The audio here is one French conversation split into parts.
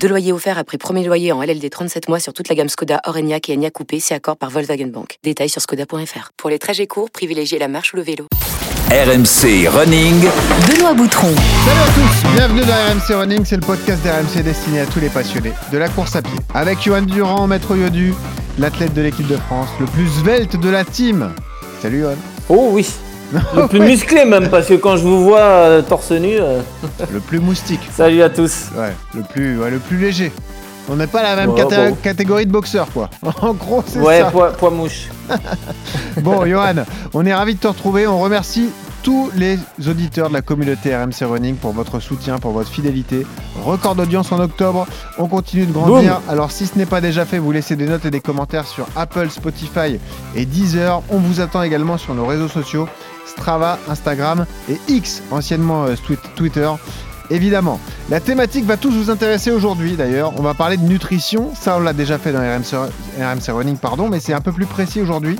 Deux loyers offerts après premier loyer en LLD 37 mois sur toute la gamme Skoda, Orenia et Enya Coupé, c'est accord par Volkswagen Bank. Détails sur skoda.fr. Pour les trajets courts, privilégiez la marche ou le vélo. RMC Running. Benoît Boutron. Salut à tous, bienvenue dans RMC Running, c'est le podcast d'RMC destiné à tous les passionnés de la course à pied. Avec Johan Durand, maître Yodu, l'athlète de l'équipe de France, le plus svelte de la team. Salut Johan. Oh oui, le plus musclé même, parce que quand je vous vois euh, torse nu, euh, Le plus moustique. salut à tous. Ouais, le plus, ouais, le plus léger. On n'est pas la même Ouais, bon. catégorie de boxeur, quoi. En gros, c'est Ouais, ça. poids, poids mouche. Bon, Johan, on est ravis de te retrouver. On remercie tous les auditeurs de la communauté RMC Running pour votre soutien, pour votre fidélité. Record d'audience en octobre. On continue de grandir. Alors, si ce n'est pas déjà fait, vous laissez des notes et des commentaires sur Apple, Spotify et Deezer. On vous attend également sur nos réseaux sociaux Strava, Instagram et X, anciennement euh, Twi- Twitter. Évidemment, la thématique va tous vous intéresser aujourd'hui d'ailleurs. On va parler de nutrition, ça on l'a déjà fait dans RMC, RMC Running, pardon, mais c'est un peu plus précis aujourd'hui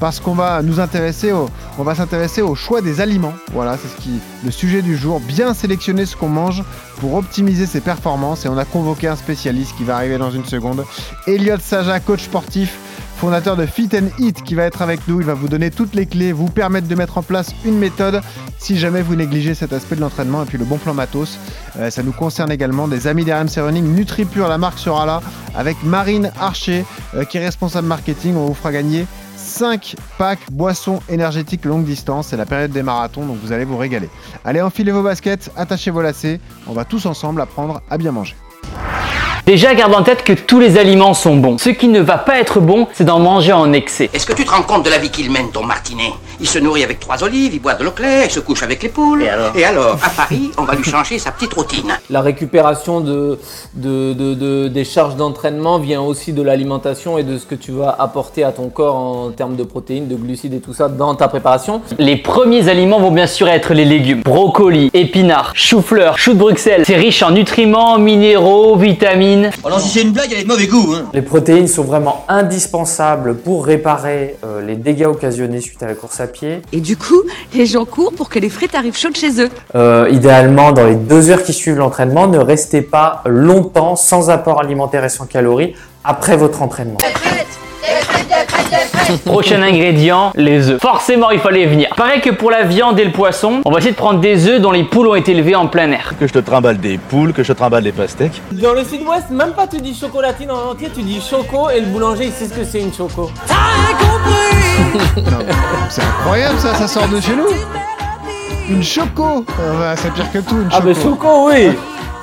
parce qu'on va nous intéresser au, on va s'intéresser au choix des aliments. Voilà, c'est ce qui le sujet du jour. Bien sélectionner ce qu'on mange pour optimiser ses performances et on a convoqué un spécialiste qui va arriver dans une seconde. Elliot Saja, coach sportif, fondateur de Fit and Eat, qui va être avec nous. Il va vous donner toutes les clés, vous permettre de mettre en place une méthode si jamais vous négligez cet aspect de l'entraînement et puis le bon plan matos. Euh, ça nous concerne également des amis d'RMC Running. NutriPure, la marque sera là avec Marine Archer, euh, qui est responsable marketing. On vous fera gagner 5 packs boissons énergétiques longue distance. C'est la période des marathons, donc vous allez vous régaler. Allez, enfilez vos baskets, attachez vos lacets. On va tous ensemble apprendre à bien manger. Déjà, garde en tête que tous les aliments sont bons. Ce qui ne va pas être bon, c'est d'en manger en excès. Est-ce que tu te rends compte de la vie qu'il mène, ton martinet? Il se nourrit avec trois olives, il boit de l'eau claire, il se couche avec les poules. Et alors? À Paris, on va lui changer sa petite routine. La récupération de, de, de- de- des charges d'entraînement vient aussi de l'alimentation et de ce que tu vas apporter à ton corps en termes de protéines, de glucides et tout ça dans ta préparation. Les premiers aliments vont bien sûr être les légumes. Brocolis, épinards, chou-fleur, chou de Bruxelles. C'est riche en nutriments, minéraux, vitamines. Alors si c'est une blague, elle est de mauvais goût, hein. Les protéines sont vraiment indispensables pour réparer euh, les dégâts occasionnés suite à la course à pied. Et du coup, les gens courent pour que les frites arrivent chaudes chez eux. Euh, idéalement, dans les deux heures qui suivent l'entraînement, ne restez pas longtemps sans apport alimentaire et sans calories après votre entraînement. Prochain ingrédient, les œufs. Forcément, il fallait venir. Pareil que pour la viande et le poisson, on va essayer de prendre des œufs dont les poules ont été élevées en plein air. Que je te trimballe des poules, que je te trimballe des pastèques. Dans le sud-ouest, même pas tu dis chocolatine en entier, tu dis choco et le boulanger il sait ce que c'est une choco. C'est incroyable ça, ça sort de chez nous. Une choco Euh, bah, C'est pire que tout, une Ah choco. bah choco oui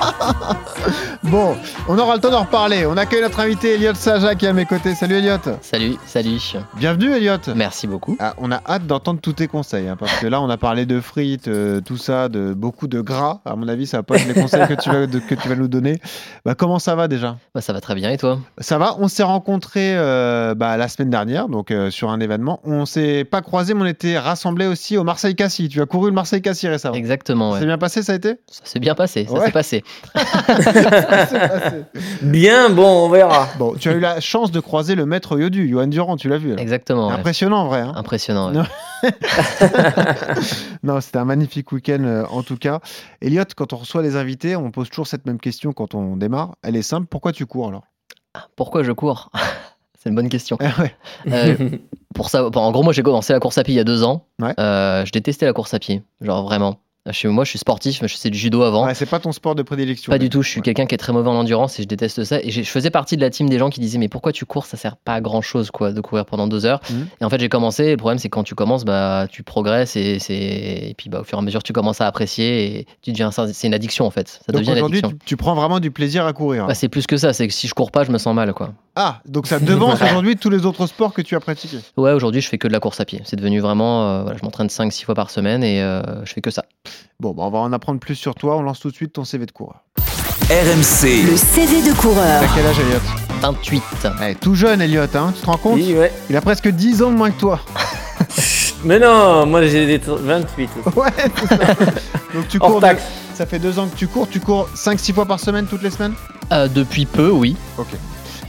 Bon, on aura le temps d'en reparler. On accueille notre invité Elliot Saja qui est à mes côtés. Salut Elliot. Salut, salut. Bienvenue Elliot. Merci beaucoup. Ah, on a hâte d'entendre tous tes conseils hein, parce que là on a parlé de frites, euh, tout ça, de beaucoup de gras. À mon avis, ça va pas être les conseils que tu vas, de- que tu vas nous donner. Bah, comment ça va déjà? Bah, ça va très bien et toi? Ça va. On s'est rencontrés euh, bah, la semaine dernière, donc euh, sur un événement. On s'est pas croisés, mais on était rassemblés aussi au Marseille Cassis. Tu as couru le Marseille Cassis récemment. Exactement, C'est bien passé, ça a été? Ça s'est bien passé, ça Ouais. s'est passé. Ça s'est passé. Bien bon, on verra. Bon, tu as eu la chance de croiser le maître Yodu, Johan Durand, tu l'as vu. alors. Exactement. ouais. Impressionnant en vrai. hein. Impressionnant. ouais. Non. c'était un magnifique week-end euh, en tout cas. Elliot, quand on reçoit des invités, on pose toujours cette même question quand on démarre. Elle est simple. Pourquoi tu cours alors? Pourquoi je cours? C'est une bonne question. Ah ouais. Euh, pour ça, en gros, moi j'ai commencé la course à pied il y a deux ans. Ouais. Euh, je détestais la course à pied, genre vraiment. Moi, je suis sportif, mais je faisais du judo avant. Ouais, C'est pas ton sport de prédilection. Pas du tout, je suis Ouais. quelqu'un qui est très mauvais en endurance et je déteste ça. Et je faisais partie de la team des gens qui disaient Mais pourquoi tu cours? Ça sert pas à grand chose quoi, de courir pendant deux heures. Mhm. Et en fait, j'ai commencé. Le problème, c'est quand tu commences, bah, tu progresses et, c'est... et puis bah, au fur et à mesure, tu commences à apprécier et tu deviens. C'est une addiction en fait. Ça Donc devient une aujourd'hui, tu prends vraiment du plaisir à courir. Bah, c'est plus que ça, c'est que si je cours pas, je me sens mal quoi. Ah, donc ça devance aujourd'hui tous les autres sports que tu as pratiqués. Ouais, aujourd'hui, je fais que de la course à pied. C'est devenu vraiment. euh, voilà, je m'entraîne 5-6 fois par semaine et euh, je fais que ça. Bon, bah, on va en apprendre plus sur toi. On lance tout de suite ton CV de coureur. RMC. Le CV de coureur. T'as quel âge, Elliot 28. Eh, Tout jeune, Elliot, hein, tu te rends compte? Oui, ouais. Il a presque 10 ans de moins que toi. Mais non, moi j'ai des tr- 28. aussi. Ouais, ça. Donc tu cours. Ça fait deux ans que tu cours. Tu cours 5-6 fois par semaine toutes les semaines? Euh, depuis peu, oui. Ok.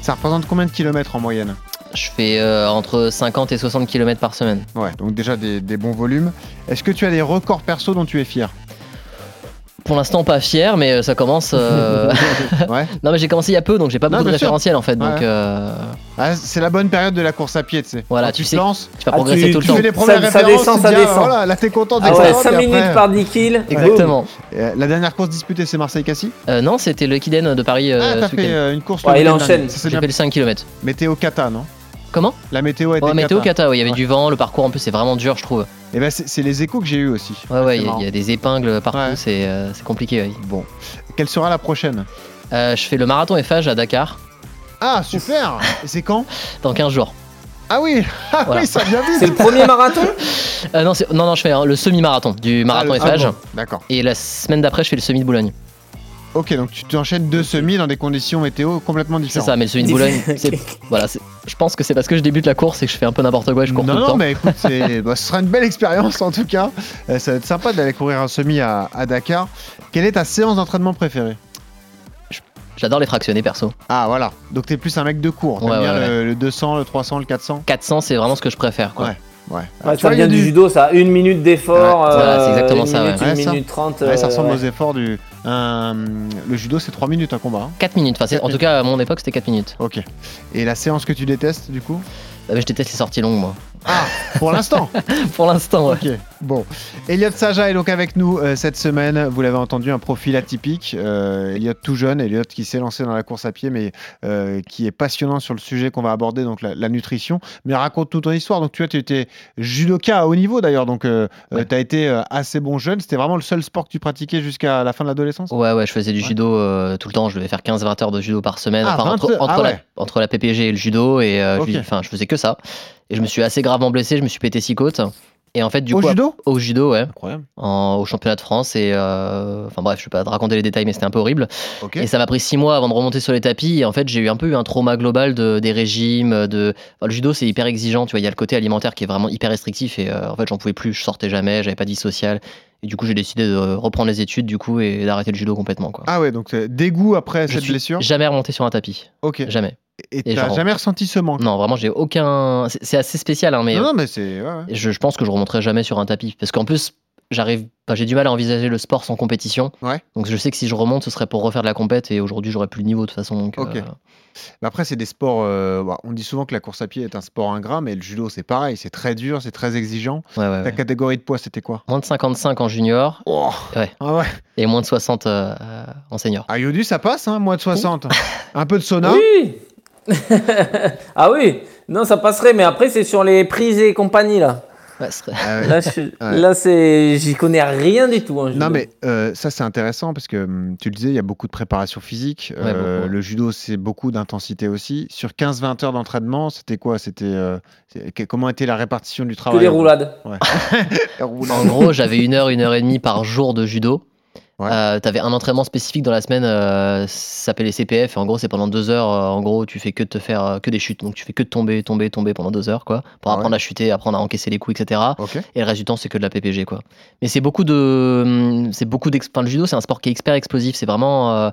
Ça représente combien de kilomètres en moyenne Je fais euh, entre 50 et 60 km par semaine. Ouais, donc déjà des, des bons volumes. Est-ce que tu as des records perso dont tu es fier Pour l'instant, pas fier, mais euh, ça commence. euh, Ouais. non, mais j'ai commencé il y a peu, donc j'ai pas Non, beaucoup de sûr. référentiel en fait. Donc, Ouais. euh, Ah, c'est la bonne période de la course à pied, tu sais. Voilà, tu tu sais- lances, tu vas Ah, progresser tu- tout le tu temps. fais les premières ça références, descend, tu ça te dis, ah, descend. voilà, là t'es content Ah ouais, d'excellent, 5 puis minutes après- par 10 kills. Exactement. Euh, La dernière course disputée, c'est Marseille-Cassis? Euh, non, c'était le Kiden de Paris. Ah, t'as fait euh, une course il enchaîne. Ça, J'ai fait le 5 km. Météo Kata, non? Comment La météo a été Ouais, météo Kata. ouais, il y avait Ouais. du vent, le parcours en plus c'est vraiment dur, je trouve. Et ben c'est c'est les échos que j'ai eu aussi. Ouais, ouais, C'est il y, a- y des épingles partout, Ouais. c'est euh, c'est compliqué. ouais. Bon. Quelle sera la prochaine Euh, je fais le marathon FH à Dakar Ah, super Et c'est quand dans 15 jours. Ah oui Ah Voilà. oui, ça vient vite C'est le premier marathon Euh, non, c'est- non, non, je fais hein, le semi-marathon du marathon Ah, le- ah, bon, D'accord. Et la semaine d'après, je fais le semi de Boulogne. Ok, donc tu t'enchaînes deux semis dans des conditions météo complètement C'est différentes. ça, mais le semi de Boulogne, c'est. Voilà, c'est- je pense que c'est parce que je débute la course et que je fais un peu n'importe quoi et je cours non, tout le non, temps. mais écoute, c'est- bah, ce sera une belle expérience en tout cas. Euh, ça va être sympa d'aller courir un semi à, à Dakar. Quelle est ta séance d'entraînement préférée? J'adore les fractionnés perso. Ah voilà, donc t'es plus un mec de cours. T'aimes Ouais, bien ouais, le, le 200, le 300, le 400 400, c'est vraiment ce que je préfère. Quoi. Ouais. Ça vient du du- judo, ça. Une minute d'effort. Ouais, voilà, c'est euh, exactement une ça, minute, ouais. Une Ouais, ça. minute trente. Ouais, ça euh, ressemble ouais. aux efforts du. un- le judo, c'est 3 minutes un combat. hein. 4 minutes. Enfin, c'est- en tout cas, à mon époque, c'était 4 minutes. Ok. Et la séance que tu détestes, du coup? Ah, mais je déteste les sorties longues, moi. Ah, pour l'instant Pour l'instant, ouais. Ok, bon. Elliot Saja est donc avec nous euh, cette semaine. Vous l'avez entendu, un profil atypique. Euh, Elliot tout jeune, Elliot qui s'est lancé dans la course à pied, mais euh, qui est passionnant sur le sujet qu'on va aborder, donc la, la nutrition. Mais raconte toute ton histoire. Donc tu vois, tu étais judoka à haut niveau d'ailleurs, donc euh, Ouais. tu as été assez bon jeune. C'était vraiment le seul sport que tu pratiquais jusqu'à la fin de l'adolescence? Ouais, ouais, je faisais du judo tout le temps. Je devais faire 15-20 heures de judo par semaine. Ah, Enfin, 20 entre, Ah la, ouais. entre la PPG et le judo. Et Ok. je, enfin, je faisais que ça. Et je me suis assez gravement blessé. Je me suis pété six côtes. Et en fait, du Au coup, judo au judo, ouais, Incroyable. en- au championnat de France. Et euh, enfin bref, je vais pas te raconter les détails, mais c'était un peu horrible. Et ça m'a pris six mois avant de remonter sur les tapis. Et en fait, j'ai eu un peu eu un trauma global de, des régimes. De... enfin, le judo, c'est hyper exigeant. Tu vois, il y a le côté alimentaire qui est vraiment hyper restrictif. Et euh, en fait, j'en pouvais plus. Je sortais jamais. J'avais pas de vie sociale. Et du coup, j'ai décidé de reprendre les études du coup et d'arrêter le judo complètement. Quoi. Ah ouais, donc euh, dégoût après je cette suis blessure? jamais remonté sur un tapis. Ok. Jamais. Et Et t'as genre- jamais ressenti ce manque Non, vraiment, j'ai aucun. C'est assez spécial, hein, mais Non, non, mais c'est. ouais, ouais. je, je pense que je remonterai jamais sur un tapis. Parce qu'en plus, j'arrive. enfin, j'ai du mal à envisager le sport sans compétition. Ouais. Donc je sais que si je remonte, ce serait pour refaire de la compète. Et aujourd'hui, j'aurais plus le niveau de toute façon. Donc, Ok. euh, Mais après, c'est des sports. euh, bah, on dit souvent que la course à pied est un sport ingrat, mais le judo, c'est pareil. C'est très dur, c'est très exigeant. ouais, ouais, Ta ouais. catégorie de poids, c'était quoi? Moins de 55 en junior oh. Ouais. Ah ouais. et moins de 60 euh, euh, en senior. À Yodu, ça passe, hein, moins de 60. Un peu de sauna. Oui Ah oui Non, ça passerait, mais après, c'est sur les prises et compagnie, là. Ouais, Ah ouais. Là, je- là, c'est... j'y connais rien du tout. hein, judo. Non, mais euh, ça, c'est intéressant parce que hum, tu le disais, il y a beaucoup de préparation physique. Ouais, Euh. Le judo, c'est beaucoup d'intensité aussi. Sur 15-20 heures d'entraînement, c'était quoi? C'était euh, Comment était la répartition du Que travail? les roulades. Ouais. Les roulades. En gros, j'avais une heure, une heure et demie par jour de judo. Ouais. Euh, T'avais un entraînement spécifique dans la semaine, euh, ça s'appelait les CPF. Et en gros, c'est pendant deux heures. euh, en gros, tu fais que de te faire euh, que des chutes. Donc, tu fais que de tomber, tomber, tomber pendant deux heures, quoi, pour Ah apprendre ouais. à chuter, apprendre à encaisser les coups, etc. Et le reste du temps, c'est que de la PPG, quoi. Mais c'est beaucoup de, hum, c'est beaucoup d'ex- enfin, le judo, c'est un sport qui est hyper explosif. C'est vraiment euh,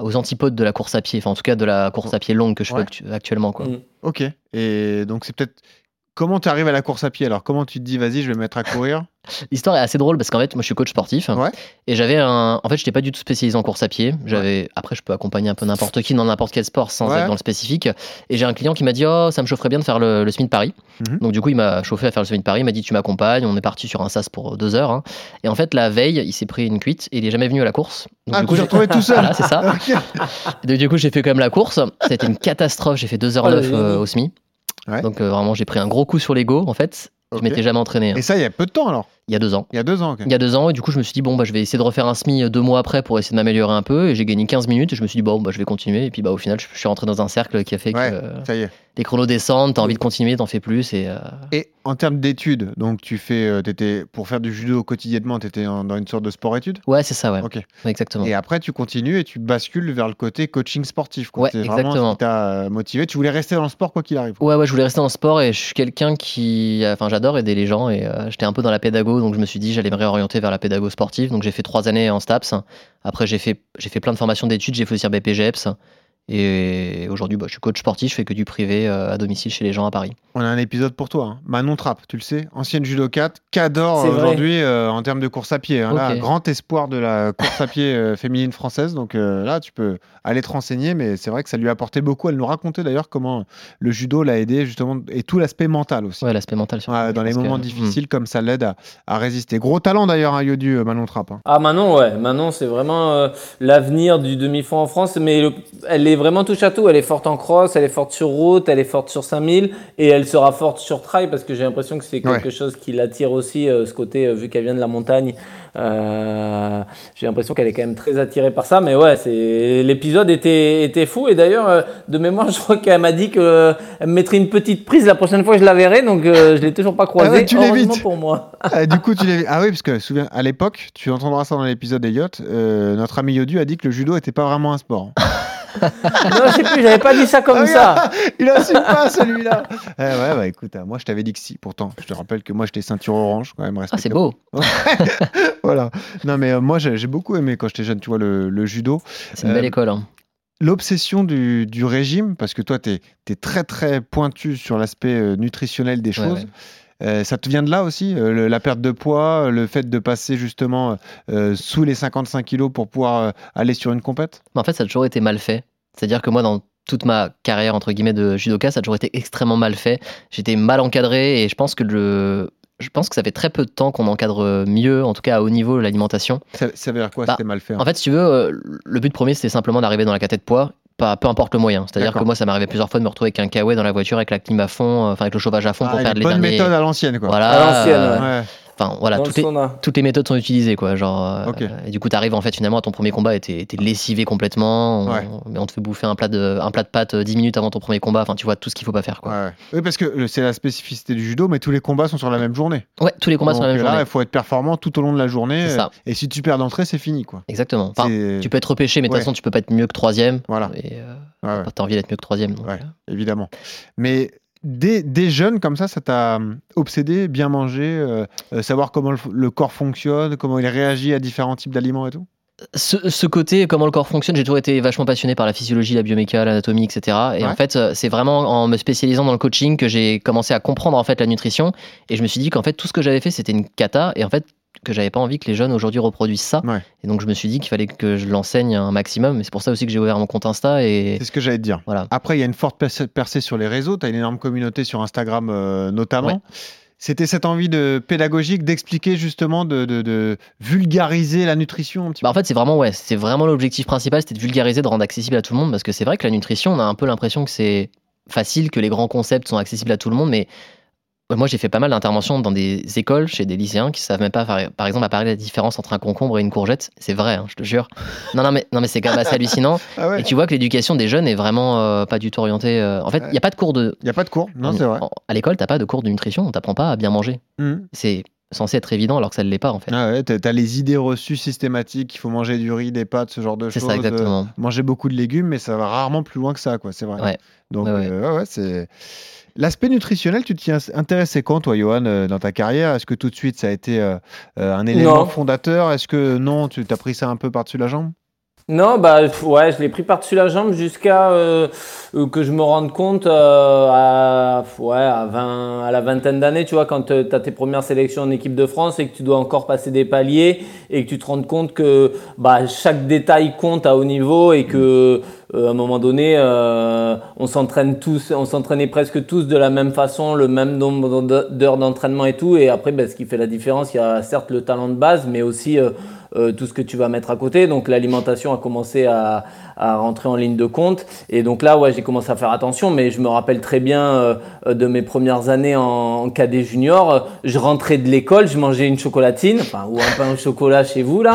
aux antipodes de la course à pied. Enfin, en tout cas, de la course à pied longue que je Ouais. fais actu- actuellement, quoi. Mm. Ok. Et donc, c'est peut-être. Comment tu arrives à la course à pied Alors, comment tu te dis, vas-y, je vais me mettre à courir? L'histoire est assez drôle parce qu'en fait, moi, je suis coach sportif. Ouais. Et j'avais un. En fait, je n'étais pas du tout spécialisé en course à pied. J'avais. Après, je peux accompagner un peu n'importe qui dans n'importe quel sport sans Ouais. être dans le spécifique. Et j'ai un client qui m'a dit Oh, ça me chaufferait bien de faire le, le semi de Paris. Mhm. Donc, du coup, il m'a chauffé à faire le semi de Paris. Il m'a dit Tu m'accompagnes. On est parti sur un sas pour deux heures. hein. Et en fait, la veille, il s'est pris une cuite et il est jamais venu à la course. Donc, Ah, du t'es j'ai- retrouvé tout seul Voilà, c'est ça. Ok. Donc, du coup, j'ai fait quand même la course. C'était une catastrophe. J'ai fait 2h09 Oh, le génie. euh, au semi. Ouais. Donc, euh, vraiment, j'ai pris un gros coup sur l'ego, en fait. Je m'étais jamais entraîné. hein. Et ça, il y a peu de temps alors Il y a deux ans. Il y a deux ans. Il y a deux ans, et du coup, je me suis dit, bon, bah, je vais essayer de refaire un SMI euh, deux mois après pour essayer de m'améliorer un peu. Et j'ai gagné 15 minutes, et je me suis dit, bon, bah, je vais continuer. Et puis, bah, au final, je je suis rentré dans un cercle qui a fait Ouais, que. ça y est. les chronos descendent, t'as envie de continuer, t'en fais plus. Et, euh, Et en termes d'études, donc tu fais, euh, t'étais, pour faire du judo quotidiennement, tu étais dans une sorte de sport-études Ouais, c'est ça, ouais. Ok. Exactement. Et après, tu continues et tu bascules vers le côté coaching sportif. quoi. Ouais, C'est exactement. ce qui t'a euh, motivé. Tu voulais rester dans le sport quoi qu'il arrive. Ouais, ouais, je voulais rester dans le sport et je suis quelqu'un qui. Enfin, j'adore aider les gens et euh, j'étais un peu dans la donc je me suis dit j'allais me réorienter vers la pédago sportive. Donc j'ai fait trois années en STAPS. Après, j'ai fait, j'ai fait plein de formations d'études, j'ai fait aussi BPGEPS. Et aujourd'hui, bah, je suis coach sportif, je fais que du privé euh, à domicile chez les gens à Paris. On a un épisode pour toi. hein. Manon Trapp, tu le sais, ancienne judokate, qu'adore euh, aujourd'hui euh, en termes de course à pied. hein. Là, grand espoir de la course à pied euh, féminine française. Donc euh, là, tu peux aller te renseigner, mais c'est vrai que ça lui a apporté beaucoup. Elle nous racontait d'ailleurs comment le judo l'a aidé justement et tout l'aspect mental aussi. Ouais, l'aspect mental. surtout, Ouais, je dans les que- moments hmm. difficiles, comme ça l'aide à, à résister. Gros talent d'ailleurs, hein, Yodu, euh, Manon Trapp. hein. Ah Manon, ouais, Manon, c'est vraiment euh, l'avenir du demi-fond en France, mais le- elle est vraiment touche à tout. Elle est forte en cross, elle est forte sur route, elle est forte sur 5000 et elle sera forte sur trail parce que j'ai l'impression que c'est quelque Ouais. chose qui l'attire aussi, euh, ce côté, euh, vu qu'elle vient de la montagne. euh, j'ai l'impression qu'elle est quand même très attirée par ça, mais ouais, c'est l'épisode était, était fou et d'ailleurs, de mémoire, je crois qu'elle m'a dit qu'elle me mettrait une petite prise la prochaine fois que je la verrai, donc je l'ai toujours pas croisée. Ah ouais, tu l'évites. pour moi. Ah, du coup, tu Ah oui, parce que souviens, à l'époque, tu entendras ça dans l'épisode Elliot, euh, notre ami Yodu a dit que le judo était pas vraiment un sport. non, je sais plus, j'avais pas dit ça comme Ah, ça. regarde, Il assume pas celui-là. Eh ouais, bah écoute, euh, moi je t'avais dit que si. Pourtant, je te rappelle que moi j'étais ceinture orange quand même. Ah, c'est beau. voilà. Non, mais euh, moi j'ai beaucoup aimé quand j'étais jeune, tu vois, le, le judo. C'est une Euh, belle école. hein. L'obsession du, du régime, parce que toi, tu es, très très pointu sur l'aspect euh, nutritionnel des Ouais, choses. ouais. Euh, ça te vient de là aussi, euh, le- la perte de poids, le fait de passer justement euh, sous les 55 kilos pour pouvoir euh, aller sur une compète? En fait, ça a toujours été mal fait. C'est-à-dire que moi, dans toute ma carrière entre guillemets de judoka, ça a toujours été extrêmement mal fait. J'étais mal encadré et je pense que le, je pense que ça fait très peu de temps qu'on encadre mieux, en tout cas à haut niveau, l'alimentation. ça, ça veut dire quoi Bah, C'était mal fait. hein? En fait, si tu veux, euh, le but premier, c'était simplement d'arriver dans la caté de poids, pas, peu importe le moyen. C'est-à-dire que moi, ça m'est arrivé plusieurs fois de me retrouver avec un kawaii dans la voiture, avec la clim à fond, euh, enfin avec le chauffage à fond Ah, pour faire les derniers. méthodes à l'ancienne, quoi. Voilà. À l'ancienne, euh, ouais. Enfin voilà, toutes le les, sauna. toutes les méthodes sont utilisées quoi. Genre, euh, et du coup, t'arrives en fait finalement à ton premier combat et t'es lessivé complètement. On, Ouais. on te fait bouffer un plat de un plat de pâtes euh, 10 minutes avant ton premier combat. Enfin, tu vois tout ce qu'il faut pas faire quoi. Ouais. Oui, parce que euh, c'est la spécificité du judo, mais tous les combats sont sur la même journée. Ouais, tous les combats sont la Donc, même là, journée. il faut être performant tout au long de la journée. Ça. euh, Et si tu perds d'entrée, c'est fini, quoi. Exactement. Enfin, tu peux être repêché, mais de Ouais. toute façon, tu peux pas être mieux que troisième. Voilà. Et euh, Ouais, ouais. t'as envie d'être mieux que troisième. euh, évidemment. Mais dès, dès jeune, comme ça, ça t'a hum, obsédé, bien manger, euh, euh, savoir comment le, le corps fonctionne, comment il réagit à différents types d'aliments et tout? Ce, ce côté, comment le corps fonctionne, j'ai toujours été vachement passionné par la physiologie, la bioméca, l'anatomie, etc. Et Ouais. en fait, euh, c'est vraiment en me spécialisant dans le coaching que j'ai commencé à comprendre en fait la nutrition. Et je me suis dit qu'en fait, tout ce que j'avais fait, c'était une cata. Et en fait, que j'avais pas envie que les jeunes aujourd'hui reproduisent ça. Ouais. Et donc, je me suis dit qu'il fallait que je l'enseigne un maximum. C'est pour ça aussi que j'ai ouvert mon compte Insta. Et C'est ce que j'allais te dire. voilà. Après, il y a une forte percée percée sur les réseaux. Tu as une énorme communauté sur Instagram euh, notamment. Ouais. C'était cette envie de pédagogique d'expliquer justement, de, de- de vulgariser la nutrition un petit Bah en fait, c'est vraiment, ouais, c'est vraiment l'objectif principal, c'était de vulgariser, de rendre accessible à tout le monde, parce que c'est vrai que la nutrition, on a un peu l'impression que c'est facile, que les grands concepts sont accessibles à tout le monde, mais moi j'ai fait pas mal d'interventions dans des écoles, chez des lycéens qui savent même pas, par, exemple, à parler de la différence entre un concombre et une courgette. C'est vrai, hein, je te jure. Non, non, mais, non, mais c'est quand même assez hallucinant. Ah ouais. Et tu vois que l'éducation des jeunes est vraiment euh, pas du tout orientée. euh, En fait, il n'y a pas de cours de. Il n'y a pas de cours, non, c'est vrai. À l'école, t'as pas de cours de nutrition, on t'apprend pas à bien manger. Mhm. C'est censé être évident alors que ça ne l'est pas en fait. Ah ouais, t'as les idées reçues systématiques, il faut manger du riz, des pâtes, ce genre de C'est choses. ça, exactement. euh, manger beaucoup de légumes, mais ça va rarement plus loin que ça, quoi, c'est vrai. Ouais. Donc, Ouais, ouais. euh, ouais, ouais, c'est. L'aspect nutritionnel, tu t'y intéressais quand, toi, Johan, euh, dans ta carrière? Est-ce que tout de suite ça a été euh, euh, un élément Non. fondateur? Est-ce que non, tu t'as pris ça un peu par-dessus la jambe? Non, bah ouais, je l'ai pris par-dessus la jambe jusqu'à euh, que je me rende compte euh, à, ouais, à, 20, à la vingtaine d'années, tu vois, quand tu as tes premières sélections en équipe de France et que tu dois encore passer des paliers et que tu te rends compte que bah, chaque détail compte à haut niveau et que à un moment donné, euh, on s'entraînait presque tous de la même façon, le même nombre d'heures d'entraînement et tout. Et après, bah, ce qui fait la différence, il y a certes le talent de base, mais aussi euh, tout ce que tu vas mettre à côté. Donc l'alimentation a commencé à, à rentrer en ligne de compte. Et donc là, ouais, j'ai commencé à faire attention, mais je me rappelle très bien euh, de mes premières années en, en cadet junior. Je rentrais de l'école, je mangeais une chocolatine, enfin, ou un pain au chocolat chez vous là,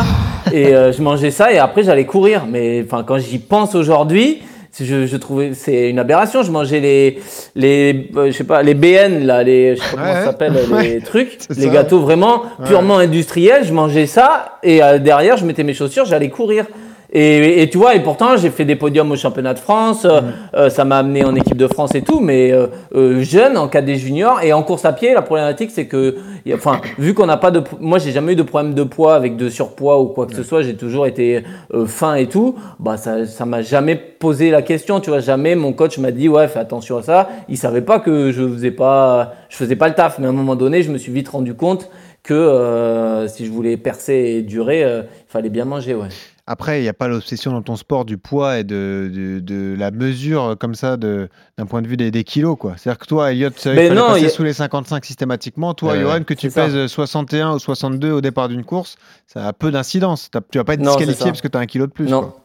et euh, je mangeais ça et après j'allais courir. Mais enfin, quand j'y pense aujourd'hui, je, je trouvais c'est une aberration. Je mangeais les les euh, je sais pas les BN là, les je sais pas comment ça s'appelle les trucs, les ça. gâteaux vraiment purement industriels. Je mangeais ça et euh, derrière je mettais mes chaussures, j'allais courir. Et, et tu vois, et pourtant j'ai fait des podiums au championnat de France, euh, euh, ça m'a amené en équipe de France et tout, mais euh, jeune en cadet junior et en course à pied, la problématique c'est que, y a- enfin, vu qu'on n'a pas de, moi j'ai jamais eu de problème de poids avec de surpoids ou quoi que ce soit, j'ai toujours été fin et tout, bah ça, ça m'a jamais posé la question, tu vois, jamais mon coach m'a dit ouais fais attention à ça, il savait pas que je faisais pas, je faisais pas le taf, mais à un moment donné je me suis vite rendu compte que si je voulais percer et durer, il fallait bien manger, ouais. Après, il n'y a pas l'obsession dans ton sport du poids et de, de, de la mesure euh, comme ça d'un point de vue des, des kilos. quoi. C'est-à-dire que toi, Elliot, tu non, passer il y sous les 55 systématiquement. Toi, Johan, que tu ça. pèses 61 ou 62 au départ d'une course, ça a peu d'incidence. Tu vas pas être Non, disqualifié parce que tu as un kilo de plus. Non. quoi.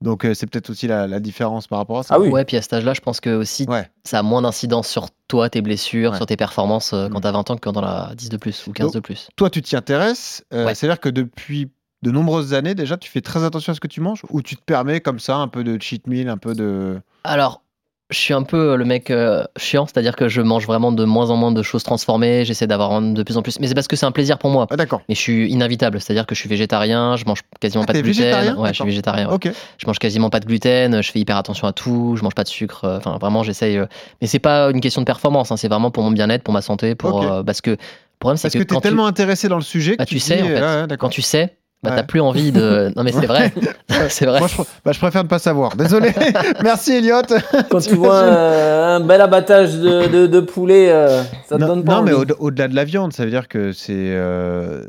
Donc, euh, c'est peut-être aussi la, la différence par rapport à ça. Ah oui. Ouais, puis à cet âge-là, je pense que aussi Ouais. ça a moins d'incidence sur toi, tes blessures, Ouais. sur tes performances euh, quand Mm. t'as 20 ans que quand dans la 10 de plus ou 15 Donc, de plus. Toi, tu t'y intéresses. euh, Ouais. C'est-à-dire que depuis de nombreuses années, déjà, tu fais très attention à ce que tu manges ou tu te permets comme ça un peu de cheat meal, un peu de. Alors, je suis un peu le mec euh, chiant, c'est-à-dire que je mange vraiment de moins en moins de choses transformées, j'essaie d'avoir de plus en plus. Mais c'est parce que c'est un plaisir pour moi. Ah, d'accord. Mais je suis inévitable, c'est-à-dire que je suis végétarien, je mange quasiment Ah, pas de gluten. végétarien ouais, je suis végétarien. ouais. Ok. Je mange quasiment pas de gluten, je fais hyper attention à tout, je mange pas de sucre. euh, Enfin, vraiment, j'essaye. euh, Mais c'est pas une question de performance, hein, c'est vraiment pour mon bien-être, pour ma santé, pour euh, parce que le problème c'est Parce que, que, tu es quand tellement intéressé dans le sujet que Bah, tu, sais, dis, en fait. ouais, quand tu sais, bah, Ouais. t'as plus envie de. Non mais c'est vrai, c'est vrai. Moi, je, bah, je préfère ne pas savoir. Désolé. Merci, Elliot. Quand tu vois euh, un bel abattage de, de, de poulet, euh, ça te non, donne pas non, mais au- au-delà de la viande, ça veut dire que c'est. euh,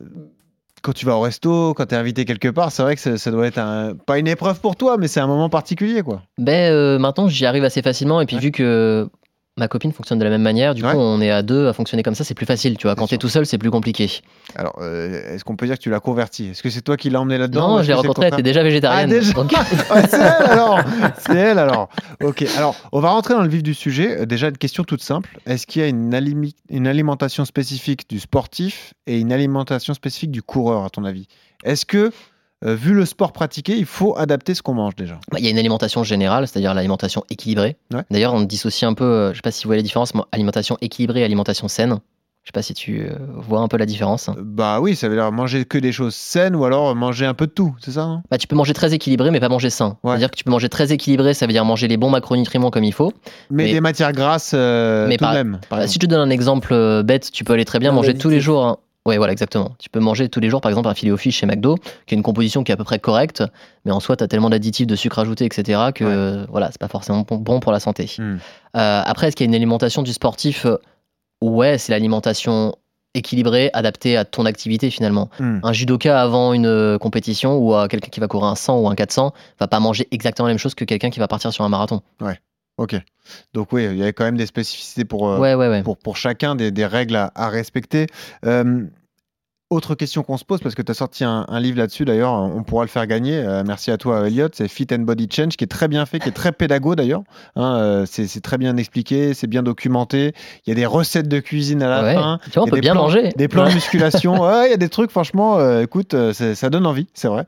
Quand tu vas au resto, quand tu es invité quelque part, c'est vrai que ça, ça doit être un... pas une épreuve pour toi, mais c'est un moment particulier, quoi. Ben euh, maintenant j'y arrive assez facilement et puis Ouais. vu que ma copine fonctionne de la même manière, du Ouais. coup on est à deux à fonctionner comme ça, c'est plus facile, tu vois. Quand t'es tout seul, c'est plus compliqué. Alors, euh, est-ce qu'on peut dire que tu l'as converti Est-ce que c'est toi qui l'as emmené là-dedans non, je l'ai rencontrée, elle était déjà végétarienne. Ah, déjà donc- Ah, c'est elle alors C'est elle alors Ok, alors on va rentrer dans le vif du sujet. Euh, Déjà, une question toute simple. Est-ce qu'il y a une, alimi- une alimentation spécifique du sportif et une alimentation spécifique du coureur, à ton avis? Est-ce que, euh, vu le sport pratiqué, il faut adapter ce qu'on mange déjà Bah, Il y a une alimentation générale, c'est-à-dire l'alimentation équilibrée. Ouais. D'ailleurs, on dissocie un peu, euh, je sais pas si vous voyez la différence, mais alimentation équilibrée et alimentation saine. Je sais pas si tu euh, vois un peu la différence. Bah oui, ça veut dire manger que des choses saines ou alors manger un peu de tout, c'est ça non Bah, tu peux manger très équilibré, mais pas manger sain. Ouais. C'est-à-dire que tu peux manger très équilibré, ça veut dire manger les bons macronutriments comme il faut. Mais, Mais- des matières grasses euh, Mais tout par- de même, par Bah, si je te donne un exemple bête, tu peux aller très bien manger tous les jours. un- Ouais, voilà, exactement. Tu peux manger tous les jours, par exemple, un filet au fish chez McDo, qui a une composition qui est à peu près correcte, mais en soi, tu as tellement d'additifs, de sucre ajouté, etc., que Ouais. euh, voilà, c'est pas forcément bon- bon pour la santé. Hmm. Euh, après, est-ce qu'il y a une alimentation du sportif Euh, Ouais, c'est l'alimentation équilibrée, adaptée à ton activité finalement. Hmm. Un judoka avant une euh, compétition ou à quelqu'un qui va courir un 100 ou un 400 va pas manger exactement la même chose que quelqu'un qui va partir sur un marathon. Ok. Donc oui, il y a quand même des spécificités pour, euh, ouais, ouais, ouais. pour, pour chacun, des, des règles à, à respecter. Euh, autre question qu'on se pose, parce que tu as sorti un, un livre là-dessus d'ailleurs, on pourra le faire gagner. Euh, merci à toi Elliot, c'est Fit and Body Change, qui est très bien fait, qui est très pédago d'ailleurs. Hein, euh, c'est très bien expliqué, c'est bien documenté. Il y a des recettes de cuisine à la Ouais. fin. Tu vois, on peut des bien plans- manger. Des plans de musculation. Ouais, il y a des trucs, franchement, euh, écoute, ça donne envie, c'est vrai.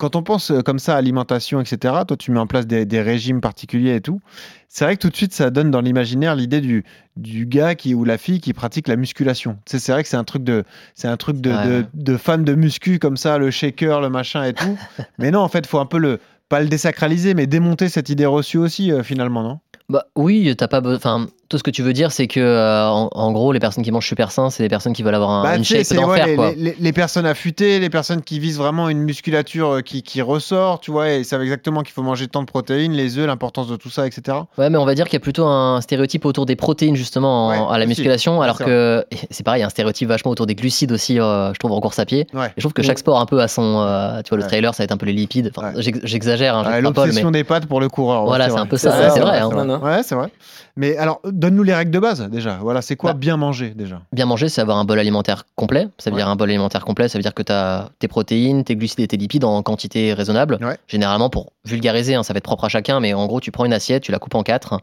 Quand on pense euh, comme ça, alimentation, etc., toi, tu mets en place des, des régimes particuliers et tout. C'est vrai que tout de suite, ça donne dans l'imaginaire l'idée du, du gars qui, ou la fille qui pratique la musculation. Tu sais, c'est vrai que c'est un truc de, c'est un truc de, Ouais, de, fan de muscu comme ça, le shaker, le machin et tout. mais non, en fait, faut un peu le, pas le désacraliser, mais démonter cette idée reçue aussi, euh, finalement, non? Bah oui, t'as pas. Enfin, tout ce que tu veux dire, c'est que euh, en, en gros, les personnes qui mangent super sain, c'est des personnes qui veulent avoir un, Bah, une shape c'est ouais, d'enfer, les, quoi. les- les personnes affûtées, les personnes qui visent vraiment une musculature euh, qui, qui ressort, tu vois, et ils savent exactement qu'il faut manger tant de protéines, les œufs, l'importance de tout ça, etc. Ouais, mais on va dire qu'il y a plutôt un stéréotype autour des protéines justement en- Ouais, à la aussi. musculation, alors que c'est pareil, il y a un stéréotype vachement autour des glucides aussi, euh, je trouve en course à pied. Ouais. Et je trouve que chaque sport un peu a son, euh, tu vois, le Ouais. trailer, ça va être un peu les lipides. Enfin, Ouais. j'ex- j'exagère, hein, Ouais, j'extrapole, mais L'obsession des pâtes pour le coureur. Voilà, c'est un peu ça, c'est vrai, hein. Ouais, c'est vrai. Mais alors, donne-nous les règles de base, déjà. Voilà, c'est quoi Bah. bien manger, déjà bien manger, c'est avoir un bol alimentaire complet. Ça veut Ouais. dire un bol alimentaire complet, ça veut dire que tu as tes protéines, tes glucides et tes lipides en quantité raisonnable. Ouais. Généralement, pour vulgariser, hein, ça va être propre à chacun, mais en gros, tu prends une assiette, tu la coupes en quatre.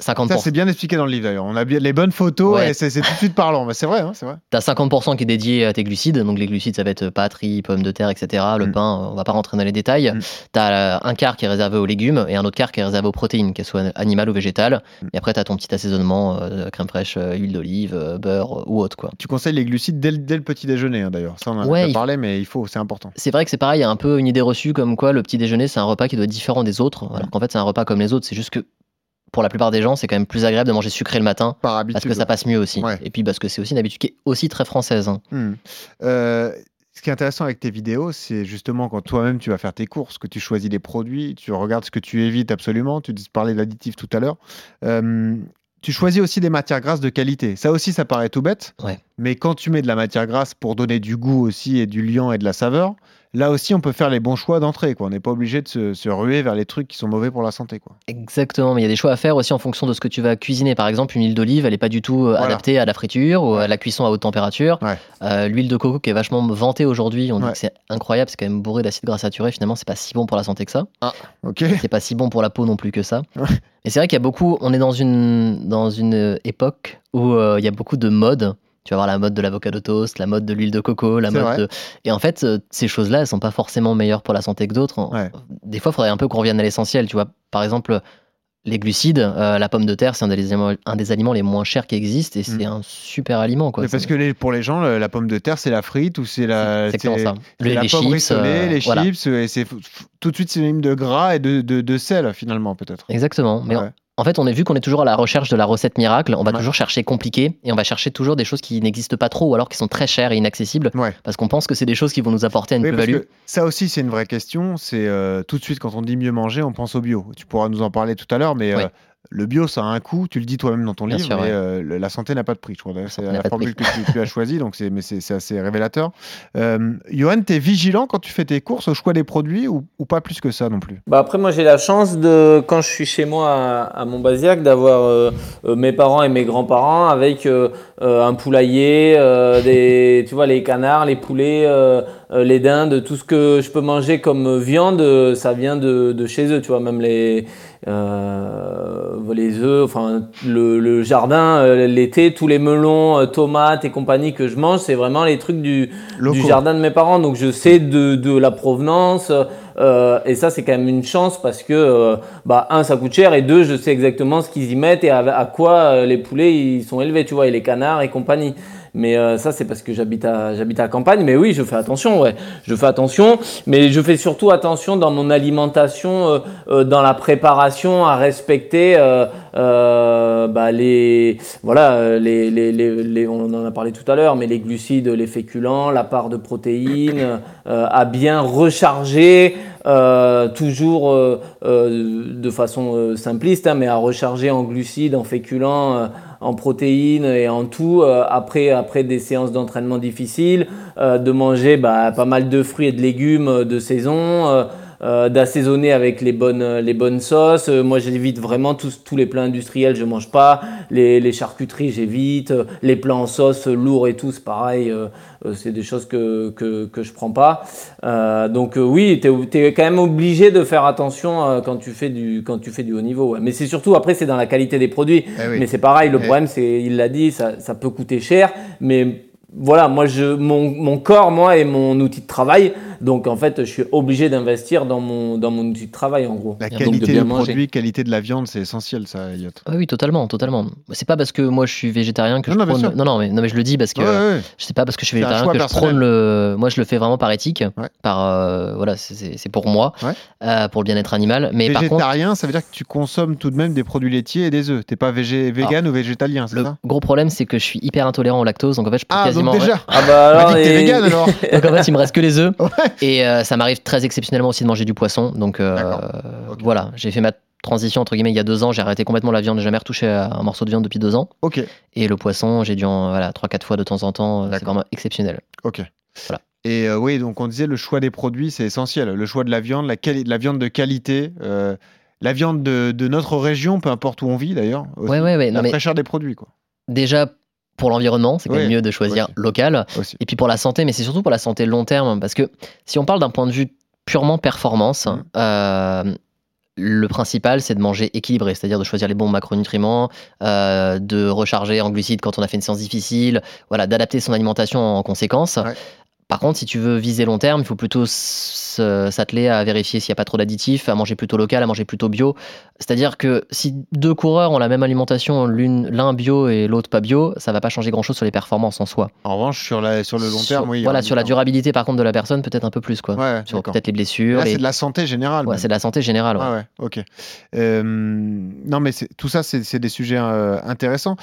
50%. Ça, c'est bien expliqué dans le livre d'ailleurs. On a bien les bonnes photos Ouais. et c'est tout de suite parlant. Mais c'est vrai, hein, c'est vrai. T'as 50% qui est dédié à tes glucides, donc les glucides ça va être pâtes, riz, pommes de terre, etc. Le Mm. pain, euh, on va pas rentrer dans les détails. Mm. T'as euh, un quart qui est réservé aux légumes et un autre quart qui est réservé aux protéines, qu'elles soient animales ou végétales. Mm. Et après t'as ton petit assaisonnement, euh, crème fraîche, euh, huile d'olive, euh, beurre euh, ou autre quoi. Tu conseilles les glucides dès, le- dès le petit déjeuner hein, d'ailleurs. Ça, on en a Ouais, déjà parlé, mais il faut, c'est important. C'est vrai que c'est pareil, il y a un peu une idée reçue comme quoi le petit déjeuner c'est un repas qui doit être différent des autres, alors qu'en fait c'est un repas comme les autres, c'est juste que pour la plupart des gens c'est quand même plus agréable de manger sucré le matin Par habitude. parce que ça passe mieux aussi. Ouais. Et puis parce que c'est aussi une habitude qui est aussi très française. hein. Euh, ce qui est intéressant avec tes vidéos, c'est justement quand toi-même tu vas faire tes courses, que tu choisis les produits, tu regardes ce que tu évites absolument. Tu parlais d'additifs tout à l'heure. Euh, tu choisis aussi des matières grasses de qualité. Ça aussi, ça paraît tout bête. Ouais. Mais quand tu mets de la matière grasse pour donner du goût aussi et du liant et de la saveur, là aussi, on peut faire les bons choix d'entrée. quoi. On n'est pas obligé de se, se ruer vers les trucs qui sont mauvais pour la santé. Quoi. Exactement, mais il y a des choix à faire aussi en fonction de ce que tu vas cuisiner. Par exemple, une huile d'olive, elle n'est pas du tout euh, Voilà. adaptée à la friture ou à la cuisson à haute température. Ouais. Euh, L'huile de coco qui est vachement vantée aujourd'hui, on dit Ouais. que c'est incroyable, c'est quand même bourré d'acides gras saturés. Finalement, c'est pas si bon pour la santé que ça. Ok. C'est pas si bon pour la peau non plus que ça. Ouais. Mais c'est vrai qu'il y a beaucoup, on est dans une, dans une époque où euh, il y a beaucoup de modes. Tu vas avoir la mode de l'avocado toast, la mode de l'huile de coco, la mode de. Et en fait, euh, ces choses-là, elles sont pas forcément meilleures pour la santé que d'autres. Ouais. Des fois, il faudrait un peu qu'on revienne à l'essentiel. Tu vois, par exemple, les glucides, euh, la pomme de terre, c'est un, des aliments- un des aliments les moins chers qui existent et c'est un super aliment. Quoi. Mm. Mais parce que les- pour les gens, la pomme de terre, c'est la frite ou c'est la, C'est ça. Les- la les pomme chips, rissolée, euh, les voilà. chips, et c'est tout de suite synonyme de gras et de, de, de sel finalement peut-être. Exactement. Mais Ouais. En fait, on est vu qu'on est toujours à la recherche de la recette miracle. On va Ouais. toujours chercher compliqué et on va chercher toujours des choses qui n'existent pas trop ou alors qui sont très chères et inaccessibles Ouais. parce qu'on pense que c'est des choses qui vont nous apporter une Oui, plus-value. ça aussi, c'est une vraie question. C'est euh, tout de suite quand on dit mieux manger, on pense au bio. Tu pourras nous en parler tout à l'heure, mais Oui. euh, le bio, ça a un coût. Tu le dis toi-même dans ton Bien livre, sûr, mais ouais. euh, la santé n'a pas de prix. Je crois d'ailleurs, c'est la formule que tu, tu as choisie, donc c'est mais c'est c'est assez révélateur. Euh, Johan, tu es vigilant quand tu fais tes courses au choix des produits ou, ou pas plus que ça non plus? Bah après, moi, j'ai la chance de, quand je suis chez moi à, à Montbazillac, d'avoir euh, euh, mes parents et mes grands-parents avec euh, euh, un poulailler, euh, des, tu vois, les canards, les poulets, euh, euh, les dindes, tout ce que je peux manger comme viande, ça vient de, de chez eux, tu vois, même les, euh, les œufs, enfin, le, le jardin, euh, l'été, tous les melons, euh, tomates et compagnie que je mange, c'est vraiment les trucs du, du jardin de mes parents. Donc je sais de, de la provenance. euh, et ça, c'est quand même une chance parce que, euh, bah, un, ça coûte cher et deux, je sais exactement ce qu'ils y mettent et à, à quoi euh, les poulets ils sont élevés, tu vois, et les canards et compagnie. Mais euh, ça, c'est parce que j'habite à, j'habite à la campagne. Mais oui, je fais attention, ouais. Je fais attention. Mais je fais surtout attention dans mon alimentation, euh, euh, dans la préparation, à respecter bah, les, voilà, les, les, les, on en a parlé tout à l'heure, mais les glucides, les féculents, la part de protéines, à bien recharger, toujours de façon simpliste, hein, mais à recharger en glucides, en féculents, en protéines et en tout euh, après, des séances d'entraînement difficiles, euh, de manger bah, pas mal de fruits et de légumes euh, de saison. Euh, d'assaisonner avec les bonnes, euh, les bonnes sauces. Euh, moi, j'évite vraiment tous, tous les plats industriels, je mange pas. Les, les charcuteries, j'évite. Les plats en sauce lourds et tout, c'est pareil. euh, c'est des choses que, que, que je prends pas. Donc oui, tu es, quand même obligé de faire attention quand, tu fais du, quand tu fais du haut niveau. ouais. Mais c'est surtout, après, c'est dans la qualité des produits. Eh oui. Mais c'est pareil, le Eh. problème, c'est, il l'a dit, ça, ça peut coûter cher. Mais voilà, moi, je, mon, mon corps, moi, est mon outil de travail. Donc, en fait, je suis obligé d'investir dans mon, dans mon outil de travail, en gros. La qualité du manger. produit, qualité de la viande, c'est essentiel, ça, Elliot. Ah oui, totalement, totalement. C'est pas parce que moi je suis végétarien que Non, je non, prône. Non, non, mais, non, mais je le dis parce que Ouais, ouais, je sais pas parce que je suis C'est végétarien que je personnel. prône le. Moi, je le fais vraiment par éthique, Ouais. par euh, voilà, c'est- c'est c'est pour moi, Ouais. euh, pour le bien-être animal. Mais par contre, Végétarien, ça veut dire que tu consommes tout de même des produits laitiers et des œufs. T'es pas végé, vegan ou végétalien, c'est le ça gros problème c'est que je suis hyper intolérant au lactose, donc en fait je peux Ah, quasiment. donc déjà Ah bah alors, t'es et- vegan alors Donc en fait, il me reste que les œufs. Et euh, ça m'arrive très exceptionnellement aussi de manger du poisson. Donc euh, voilà, j'ai fait ma transition entre guillemets il y a deux ans. J'ai arrêté complètement la viande, j'ai jamais retouché à un morceau de viande depuis deux ans. Ok, Et le poisson, j'ai dû en voilà trois quatre fois de temps en temps. euh, C'est vraiment exceptionnel. ok. Voilà. Et euh, oui, donc on disait le choix des produits, c'est essentiel. Le choix de la viande, la, la viande de qualité, euh, la viande de, de notre région, peu importe où on vit d'ailleurs. Ouais ouais ouais. La fraîcheur des produits, quoi. déjà pour l'environnement, c'est quand même Oui, mieux de choisir aussi. local. Aussi. Et puis pour la santé, mais c'est surtout pour la santé long terme, parce que si on parle d'un point de vue purement performance, Mhm. euh, le principal, c'est de manger équilibré, c'est-à-dire de choisir les bons macronutriments, euh, de recharger en glucides quand on a fait une séance difficile, voilà, d'adapter son alimentation en conséquence. Par contre, si tu veux viser long terme, il faut plutôt s'atteler à vérifier s'il n'y a pas trop d'additifs, à manger plutôt local, à manger plutôt bio. C'est-à-dire que si deux coureurs ont la même alimentation, l'un bio et l'autre pas bio, ça va pas changer grand-chose sur les performances en soi. En revanche, sur, la, sur le long Sur- terme, oui. Voilà, sur la du- durabilité par contre de la personne, peut-être un peu plus quoi. Ouais, sur peut-être les blessures. Là, les- c'est de la santé générale. Ouais, c'est de la santé générale. ouais. Ah ouais, ok. Euh, non, mais tout ça, c'est c'est des sujets euh, intéressants.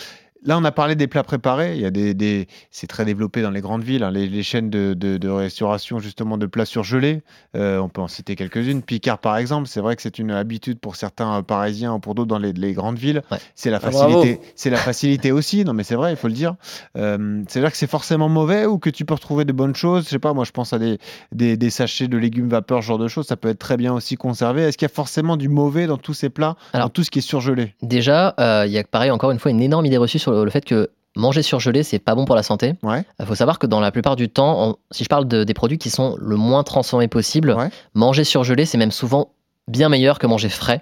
Là, on a parlé des plats préparés. Il y a des, des- c'est très développé dans les grandes villes, hein, les, les chaînes de, de- de restauration justement de plats surgelés. Euh, on peut en citer quelques-unes. Picard, par exemple, c'est vrai que c'est une habitude pour certains euh, Parisiens ou pour d'autres dans les, les grandes villes. C'est la Ah, facilité. c'est la facilité aussi. Non, mais c'est vrai, il faut le dire. Euh, C'est-à-dire que c'est forcément mauvais ou que tu peux retrouver de bonnes choses. Je sais pas, moi, je pense à des, des, des sachets de légumes vapeur, ce genre de choses. Ça peut être très bien aussi conservé. Est-ce qu'il y a forcément du mauvais dans tous ces plats, dans tout ce qui est surgelé? Déjà, euh, il y a pareil, encore une fois, une énorme idée reçue sur le, le fait que manger surgelé, c'est pas bon pour la santé. Il faut savoir que dans la plupart du temps, on- si je parle de- des produits qui sont le moins transformés possible, manger surgelé, c'est même souvent bien meilleur que manger frais.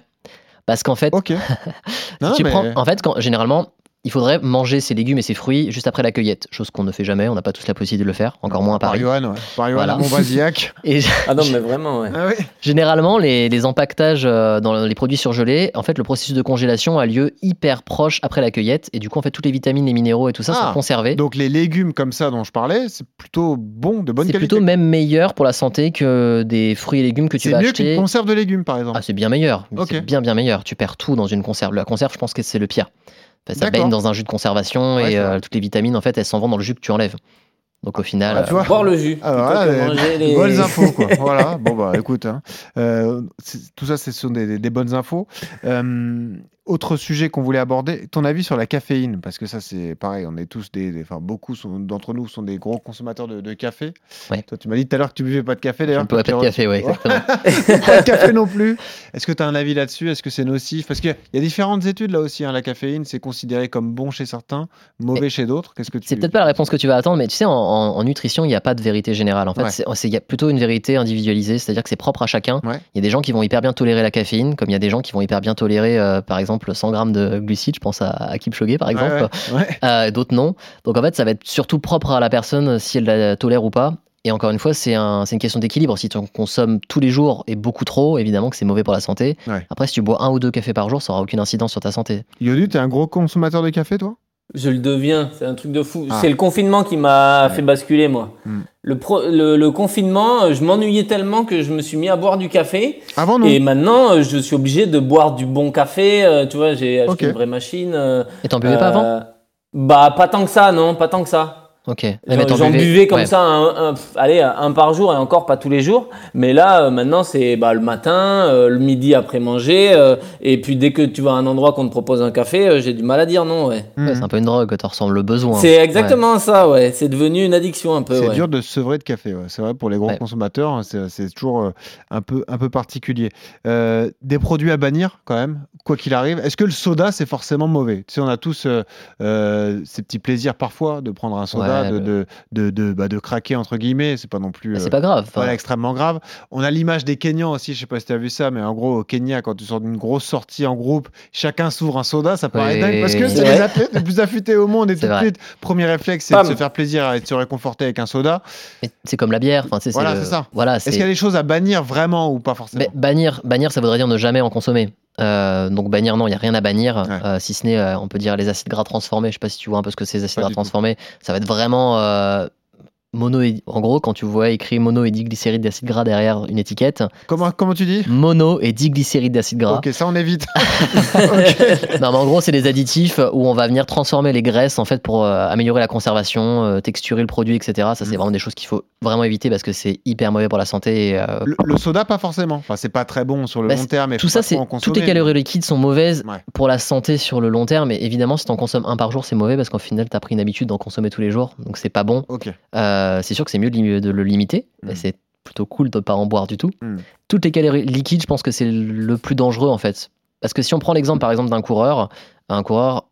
Parce qu'en fait, Non, si tu mais- prends, en fait, quand, généralement, il faudrait manger ses légumes et ses fruits juste après la cueillette, chose qu'on ne fait jamais. On n'a pas tous la possibilité de le faire, encore moins à Par Paris. Johan, ouais. Par Johan Voilà. Et Ah non, mais vraiment, ouais. Ah oui. Généralement, les, les empaquetages euh, dans les produits surgelés, en fait, le processus de congélation a lieu hyper proche après la cueillette, et du coup, en fait, toutes les vitamines, les minéraux et tout ça Ah, sont conservés. Donc les légumes comme ça dont je parlais, c'est plutôt bon, de bonne C'est qualité. plutôt même meilleur pour la santé que des fruits et légumes que tu C'est vas mieux acheter. qu'une conserve de légumes, par exemple. Ah, c'est bien meilleur. Ok. C'est bien, bien meilleur. Tu perds tout dans une conserve. La conserve, je pense que c'est le pire. Ça baigne dans un jus de conservation Ouais, et euh, toutes les vitamines, en fait, elles s'en vont dans le jus que tu enlèves. Donc au final, Ah, tu euh, vois Boire le jus. Ah, voilà, les- les- Bonnes infos, quoi. voilà. Bon, bah, écoute, hein. Euh, c'est- tout ça, ce sont des, des- des bonnes infos. Euh, autre sujet qu'on voulait aborder, ton avis sur la caféine, parce que ça, c'est pareil, on est tous des, des- enfin, beaucoup d'entre nous sont des gros consommateurs de, de café. Toi, tu m'as dit tout à l'heure que tu buvais pas de café, d'ailleurs. Je ne pas de café, ouais, exactement. pas de café non plus. Est-ce que tu as un avis là-dessus? Est-ce que c'est nocif? Parce qu'il y a différentes études là aussi. hein. La caféine, c'est considéré comme bon chez certains, mauvais chez d'autres. Qu'est-ce que tu C'est peut-être pas la réponse que tu vas attendre, mais tu sais, en, en- en nutrition, il n'y a pas de vérité générale. En fait, Ouais. il y a plutôt une vérité individualisée, c'est-à-dire que c'est propre à chacun. Il y a des gens qui vont hyper bien tolérer la caféine, comme il y a des gens qui vont hyper bien tolérer, euh, par exemple, 100 grammes de glucides. Je pense à, à Kipchoge, par exemple. ouais, ouais. Euh, D'autres non. Donc en fait, ça va être surtout propre à la personne si elle la tolère ou pas. Et encore une fois, c'est un, c'est une question d'équilibre. Si tu en consommes tous les jours et beaucoup trop, évidemment que c'est mauvais pour la santé. Ouais. Après, si tu bois un ou deux cafés par jour, ça aura aucune incidence sur ta santé. Yodu, t'es un gros consommateur de café, toi? Je le deviens, c'est un truc de fou. Ah. C'est le confinement qui m'a fait basculer, moi. Hmm. Le, pro- le, le confinement, euh, je m'ennuyais tellement que je me suis mis à boire du café. Avant, non Et maintenant, euh, je suis obligé de boire du bon café. euh, Tu vois, j'ai acheté une vraie machine. euh, Et t'en buvais pas avant Bah, pas tant que ça, non, pas tant que ça. Ok. J'en t'en j'en buvais- comme ouais. ça, un, allez, un par jour et encore pas tous les jours. Mais là, euh, maintenant, c'est bah, le matin, euh, le midi après manger. euh, et puis dès que tu vas à un endroit qu'on te propose un café, euh, j'ai du mal à dire non. Ouais. Ouais, c'est un peu une drogue, t'en ressens le besoin. C'est exactement ça, ouais. C'est devenu une addiction un peu. C'est ouais. dur de se sevrer de café. ouais. C'est vrai pour les gros consommateurs, c'est toujours un peu, un peu particulier. Euh, des produits à bannir quand même, quoi qu'il arrive. Est-ce que le soda c'est forcément mauvais? Tu sais, on a tous ces petits plaisirs parfois de prendre un soda, Ouais, de, de, de, de, bah, de craquer entre guillemets. C'est pas non plus. Bah, c'est euh, pas grave, extrêmement grave. On a l'image des Kenyans aussi. Je sais pas si tu as vu ça, mais en gros au Kenya, quand tu sors d'une grosse sortie en groupe, chacun s'ouvre un soda. Ça paraît Oui, dingue parce que c'est les athlètes les plus affûtés au monde et tout de suite. Premier réflexe, c'est de se faire plaisir et de se réconforter avec un soda. C'est comme la bière. Enfin, c'est Voilà, le- c'est ça. Voilà, Est-ce qu'il y a des choses à bannir vraiment ou pas forcément? Mais bannir, bannir, ça voudrait dire ne jamais en consommer. Euh, donc bannir, non, il n'y a rien à bannir, euh, si ce n'est, euh, on peut dire, les acides gras transformés. Je sais pas si tu vois un peu ce que c'est les acides Pas gras tout. transformés. Ça va être vraiment euh, mono. En gros, quand tu vois écrit mono et diglycéride d'acide gras derrière une étiquette. Comment, comment tu dis Mono et diglycéride d'acide gras. Ok, ça on évite. Non, mais en gros, c'est des additifs où on va venir transformer les graisses en fait pour euh, améliorer la conservation, euh, texturer le produit, etc. Ça, Mm. c'est vraiment des choses qu'il faut vraiment éviter parce que c'est hyper mauvais pour la santé. Et, euh, Le, le soda, pas forcément. Enfin, c'est pas très bon sur le Bah, long terme. mais tout ça, c'est toutes les calories liquides sont mauvaises pour la santé sur le long terme. Et évidemment, si tu en consommes un par jour, c'est mauvais parce qu'en final, tu as pris une habitude d'en consommer tous les jours, donc c'est pas bon. Ok. Euh, c'est sûr que c'est mieux de, le limiter, mais c'est plutôt cool de pas en boire du tout. Mm. Toutes les calories liquides, je pense que c'est le plus dangereux en fait. Parce que si on prend l'exemple par exemple d'un coureur, un coureur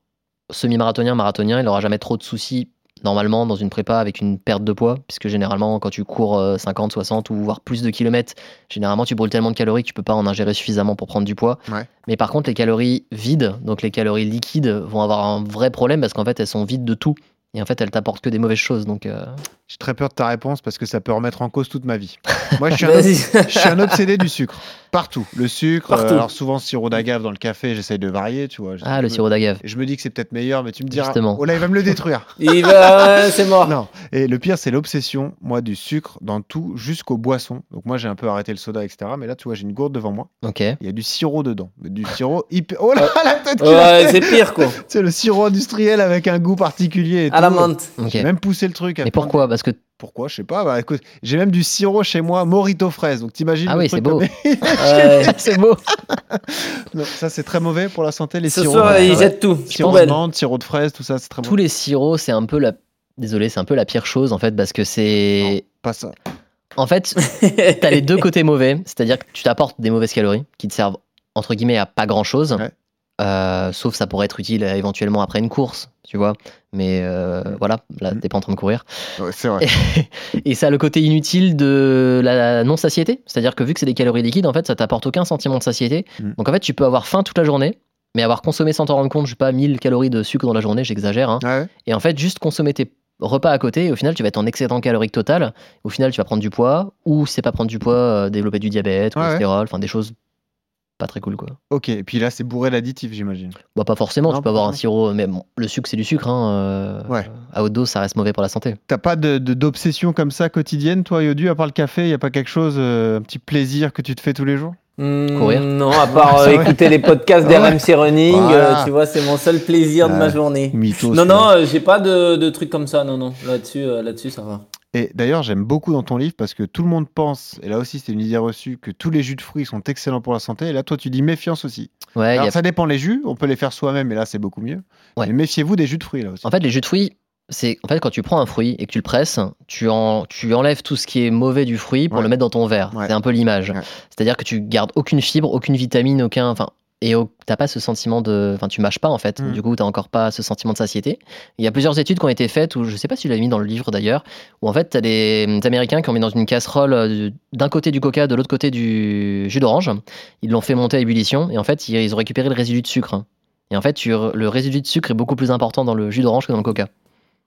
semi-marathonien, marathonien, il n'aura jamais trop de soucis normalement dans une prépa avec une perte de poids, puisque généralement quand tu cours euh, 50, 60 ou voire plus de kilomètres, généralement tu brûles tellement de calories que tu peux pas en ingérer suffisamment pour prendre du poids. Ouais. Mais par contre les calories vides, donc les calories liquides, vont avoir un vrai problème parce qu'en fait elles sont vides de tout. Et en fait elles t'apportent que des mauvaises choses. Donc euh, J'ai très peur de ta réponse parce que ça peut remettre en cause toute ma vie. Moi, je suis un, Vas-y. je suis un obsédé du sucre. Partout. Le sucre, Partout. euh, alors souvent sirop d'agave dans le café, j'essaye de varier, tu vois. ah le me- sirop d'agave. Je me dis que c'est peut-être meilleur, mais tu me diras. Justement. Oh là, il va me le détruire. Il va, c'est mort. Non. Et le pire, c'est l'obsession, moi, du sucre dans tout, jusqu'aux boissons. Donc, moi, j'ai un peu arrêté le soda, etc. Mais là, tu vois, j'ai une gourde devant moi. Ok. Il y a du sirop dedans. Du sirop hyper. Oh là, la tête qu'il a Ouais, c'est pire quoi. C'est le sirop industriel avec un goût particulier. et À la menthe. Ok. J'ai même poussé le truc. à Mais plein de- pourquoi? Parce que Pourquoi Je sais pas. Bah, écoute, j'ai même du sirop chez moi, Morito fraise. Donc t'imagines Ah oui, c'est beau. c'est beau. Non, ça c'est très mauvais pour la santé. Les Ce sirops. soir, il jette tout. sirop de menthe, sirop de fraise, tout ça, c'est très Tous mauvais. les sirops, c'est un peu la. Désolé, c'est un peu la pire chose en fait parce que c'est. Pas ça. En fait, t'as les deux côtés mauvais, c'est-à-dire que tu t'apportes des mauvaises calories qui te servent entre guillemets à pas grand-chose, Ouais. Euh, sauf ça pourrait être utile euh, éventuellement après une course, tu vois. Mais euh, voilà, là Mm. t'es pas en train de courir. Ouais, c'est vrai. Et ça a le côté inutile de la non-satiété, c'est-à-dire que vu que c'est des calories liquides, en fait, ça t'apporte aucun sentiment de satiété. Mm. Donc en fait, tu peux avoir faim toute la journée, mais avoir consommé sans t'en rendre compte, je sais pas, 1000 calories de sucre dans la journée, j'exagère. hein. Ouais. Et en fait, juste consommer tes repas à côté, et au final, tu vas être en excédent calorique total. Au final, tu vas prendre du poids, ou si c'est pas prendre du poids, euh, développer du diabète, Ouais, cholestérol, enfin des choses pas très cool, quoi. Ok. Et puis là, c'est bourré d'additifs, j'imagine. Bah, pas forcément, Non, tu peux avoir un sirop, mais bon, le sucre, c'est du sucre, hein. euh, Ouais. À haute dose, ça reste mauvais pour la santé. T'as pas de de- d'obsession comme ça quotidienne, toi, Yodu, à part le café, y a pas quelque chose, euh, un petit plaisir que tu te fais tous les jours? Hmm, Courir. Non, à part euh, écouter les podcasts d'RMC Running, Voilà. euh, tu vois, c'est mon seul plaisir de ma Ouais. journée. Mythos. Non, non, euh, j'ai pas de, de trucs comme ça, non, non. Là-dessus, euh, là-dessus, ça va. Et d'ailleurs, j'aime beaucoup dans ton livre parce que tout le monde pense, et là aussi c'est une idée reçue, que tous les jus de fruits sont excellents pour la santé. Et là, toi, tu dis méfiance aussi. Ouais, Alors, a- ça dépend les jus, on peut les faire soi-même, et là, c'est beaucoup mieux. Ouais. Mais méfiez-vous des jus de fruits, là aussi. En fait, les jus de fruits, c'est en fait quand tu prends un fruit et que tu le presses, tu, en, tu enlèves tout ce qui est mauvais du fruit pour Ouais. le mettre dans ton verre. Ouais. C'est un peu l'image. Ouais. C'est-à-dire que tu gardes aucune fibre, aucune vitamine, aucun. Enfin, et t'as pas ce sentiment de. Enfin, tu mâches pas en fait. Mm. Du coup, t'as encore pas ce sentiment de satiété. Il y a plusieurs études qui ont été faites, où je sais pas si je l'avais mis dans le livre d'ailleurs, où en fait, t'as des, des Américains qui ont mis dans une casserole euh, d'un côté du coca, de l'autre côté du jus d'orange. Ils l'ont fait monter à ébullition et en fait, ils, ils ont récupéré le résidu de sucre. Et en fait, tu- le résidu de sucre est beaucoup plus important dans le jus d'orange que dans le coca.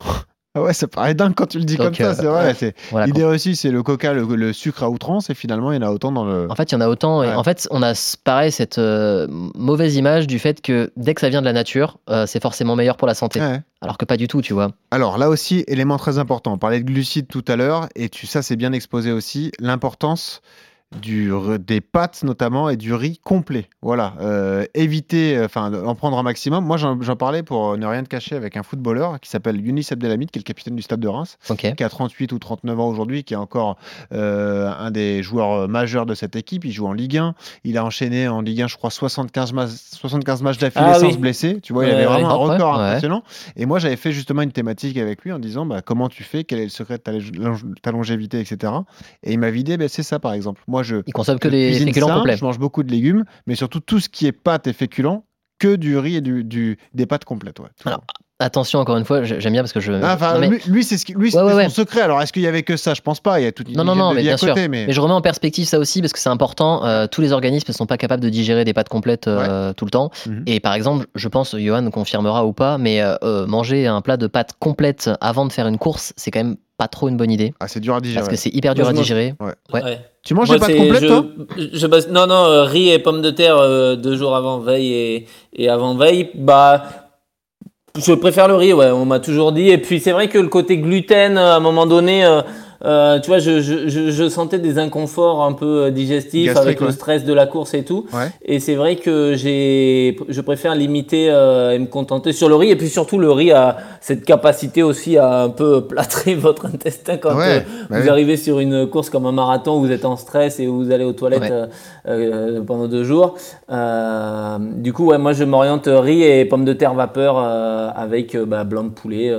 Ah ouais, ça paraît dingue quand tu le dis Donc, comme ça, euh, c'est vrai. ouais. c'est- Voilà, L'idée reçue, c'est le coca, le, le sucre à outrance, et finalement, il y en a autant dans le. En fait, il y en a autant. Et en fait, on a pareil cette euh, mauvaise image du fait que dès que ça vient de la nature, euh, c'est forcément meilleur pour la santé. Ouais. Alors que pas du tout, tu vois. Alors là aussi, élément très important. On parlait de glucides tout à l'heure, et tu, ça, c'est bien exposé aussi, l'importance du, des pâtes notamment et du riz complet. Voilà, Euh, éviter, euh, enfin, en prendre un maximum. Moi, j'en parlais pour ne rien te cacher avec un footballeur qui s'appelle Younis Abdelhamid, qui est le capitaine du Stade de Reims, qui a 38 ou 39 ans aujourd'hui, qui est encore euh, un des joueurs euh, majeurs de cette équipe. Il joue en Ligue 1. Il a enchaîné en Ligue 1, je crois, 75, ma- 75 matchs d'affilée Ah sans oui. se blesser. Tu vois, il avait vraiment un record ouais. impressionnant. Et moi, j'avais fait justement une thématique avec lui en disant bah, comment tu fais, quel est le secret de ta longévité, etc. Et il m'a vidé, bah, c'est ça par exemple. Moi, je, Ils consomment que des féculents complets. je mange beaucoup de légumes, mais surtout tout ce qui est pâtes et féculents, que du riz et du, du- des pâtes complètes. Ouais. Alors, Attention, encore une fois, j'ai- j'aime bien parce que je. Ah, enfin, Non, mais- lui, c'est ce qui- lui, Ouais, c'était ouais, son ouais. secret. Alors, est-ce qu'il y avait que ça? Je pense pas. Il y a toute une Non, non, non, mais bien côté, sûr. mais, Mais je remets en perspective ça aussi parce que c'est important. Euh, tous les organismes ne sont pas capables de digérer des pâtes complètes euh, tout le temps. Mhm. Et par exemple, je pense, Johan confirmera ou pas, mais euh, manger un plat de pâtes complètes avant de faire une course, c'est quand même pas trop une bonne idée. Ah, c'est dur à digérer. Parce que c'est hyper dur à digérer. Ouais. Ouais. Ouais. Tu manges Moi, des pâtes complètes, je, toi? je Non, non, euh, riz et pommes de terre euh, deux jours avant veille et, et avant veille. Bah, je préfère le riz, ouais, on m'a toujours dit. Et puis c'est vrai que le côté gluten, à un moment donné, euh, euh, tu vois, je, je, je, je sentais des inconforts un peu euh, digestifs Gastrique, avec le stress de la course et tout. Ouais. Et c'est vrai que j'ai, je préfère limiter euh, et me contenter sur le riz. Et puis surtout, le riz a cette capacité aussi à un peu plâtrer votre intestin quand Ouais, euh, bah vous oui. arrivez sur une course comme un marathon où vous êtes en stress et où vous allez aux toilettes pendant deux jours. Du coup, ouais, moi, je m'oriente riz et pommes de terre vapeur avec bah, blanc de poulet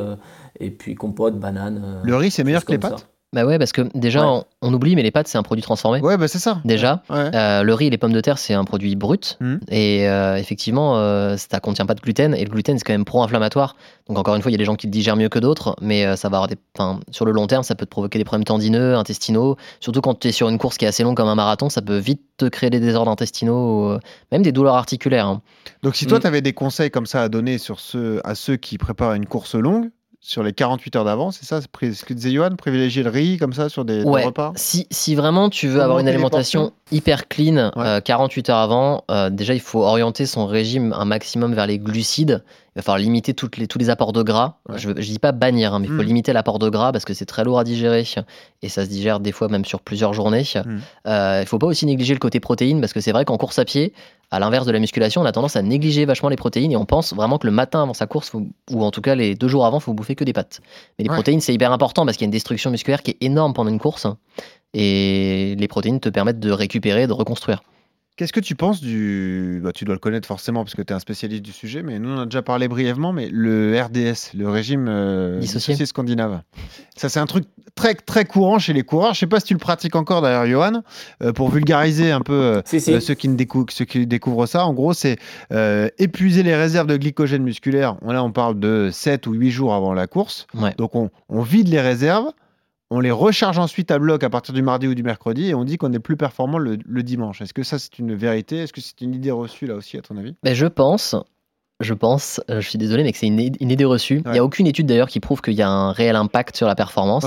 et puis compote, banane. Le riz, c'est meilleur que les pâtes? ça. Bah ouais, parce que déjà, Ouais. on, on oublie, mais les pâtes, c'est un produit transformé. Ouais, bah c'est ça. Déjà, Ouais. Euh, le riz et les pommes de terre, c'est un produit brut. Mhm. Et euh, effectivement, euh, ça contient pas de gluten. Et le gluten, c'est quand même pro-inflammatoire. Donc, encore une fois, il y a des gens qui le digèrent mieux que d'autres. Mais euh, ça va avoir des. enfin, sur le long terme, ça peut te provoquer des problèmes tendineux, intestinaux. Surtout quand tu es sur une course qui est assez longue comme un marathon, ça peut vite te créer des désordres intestinaux, même des douleurs articulaires. hein. Donc si toi, Mm. tu avais des conseils comme ça à donner sur ceux, à ceux qui préparent une course longue, sur les 48 heures d'avance, c'est ça? Ce que disait Johan, privilégier le riz comme ça sur des, des Ouais. repas? Si, si vraiment tu veux avoir une alimentation hyper clean Ouais. euh, 48 heures avant, euh, déjà il faut orienter son régime un maximum vers les glucides. Il va falloir limiter toutes les, tous les apports de gras. Ouais. Je ne dis pas bannir, hein, mais il faut Mm. limiter l'apport de gras parce que c'est très lourd à digérer et ça se digère des fois même sur plusieurs journées. Mm. Euh, il ne faut pas aussi négliger le côté protéines parce que c'est vrai qu'en course à pied, à l'inverse de la musculation, on a tendance à négliger vachement les protéines et on pense vraiment que le matin avant sa course, faut- ou en tout cas les deux jours avant, il faut bouffer que des pâtes. Mais les Ouais. protéines, c'est hyper important parce qu'il y a une destruction musculaire qui est énorme pendant une course. Et les protéines te permettent de récupérer, de reconstruire. Qu'est-ce que tu penses du... bah, tu dois le connaître forcément parce que tu es un spécialiste du sujet, mais nous on a déjà parlé brièvement, mais le RDS, le régime euh, Dissocié. scandinave. Ça c'est un truc très très courant chez les coureurs. Je sais pas si tu le pratiques encore d'ailleurs, Johan, Euh, pour vulgariser un peu euh, Si, si. euh, ceux, qui ne découvrent, ceux qui découvrent ça. En gros, c'est euh, épuiser les réserves de glycogène musculaire. Là, on parle de 7 ou 8 jours avant la course. Ouais. Donc on, on vide les réserves, on les recharge ensuite à bloc à partir du mardi ou du mercredi et on dit qu'on est plus performant le, le dimanche. Est-ce que ça c'est une vérité? Est-ce que c'est une idée reçue là aussi à ton avis? Ben, je pense, je pense, euh, je suis désolé, mais que c'est une, idée reçue. Il n'y a aucune étude d'ailleurs qui prouve qu'il y a un réel impact sur la performance.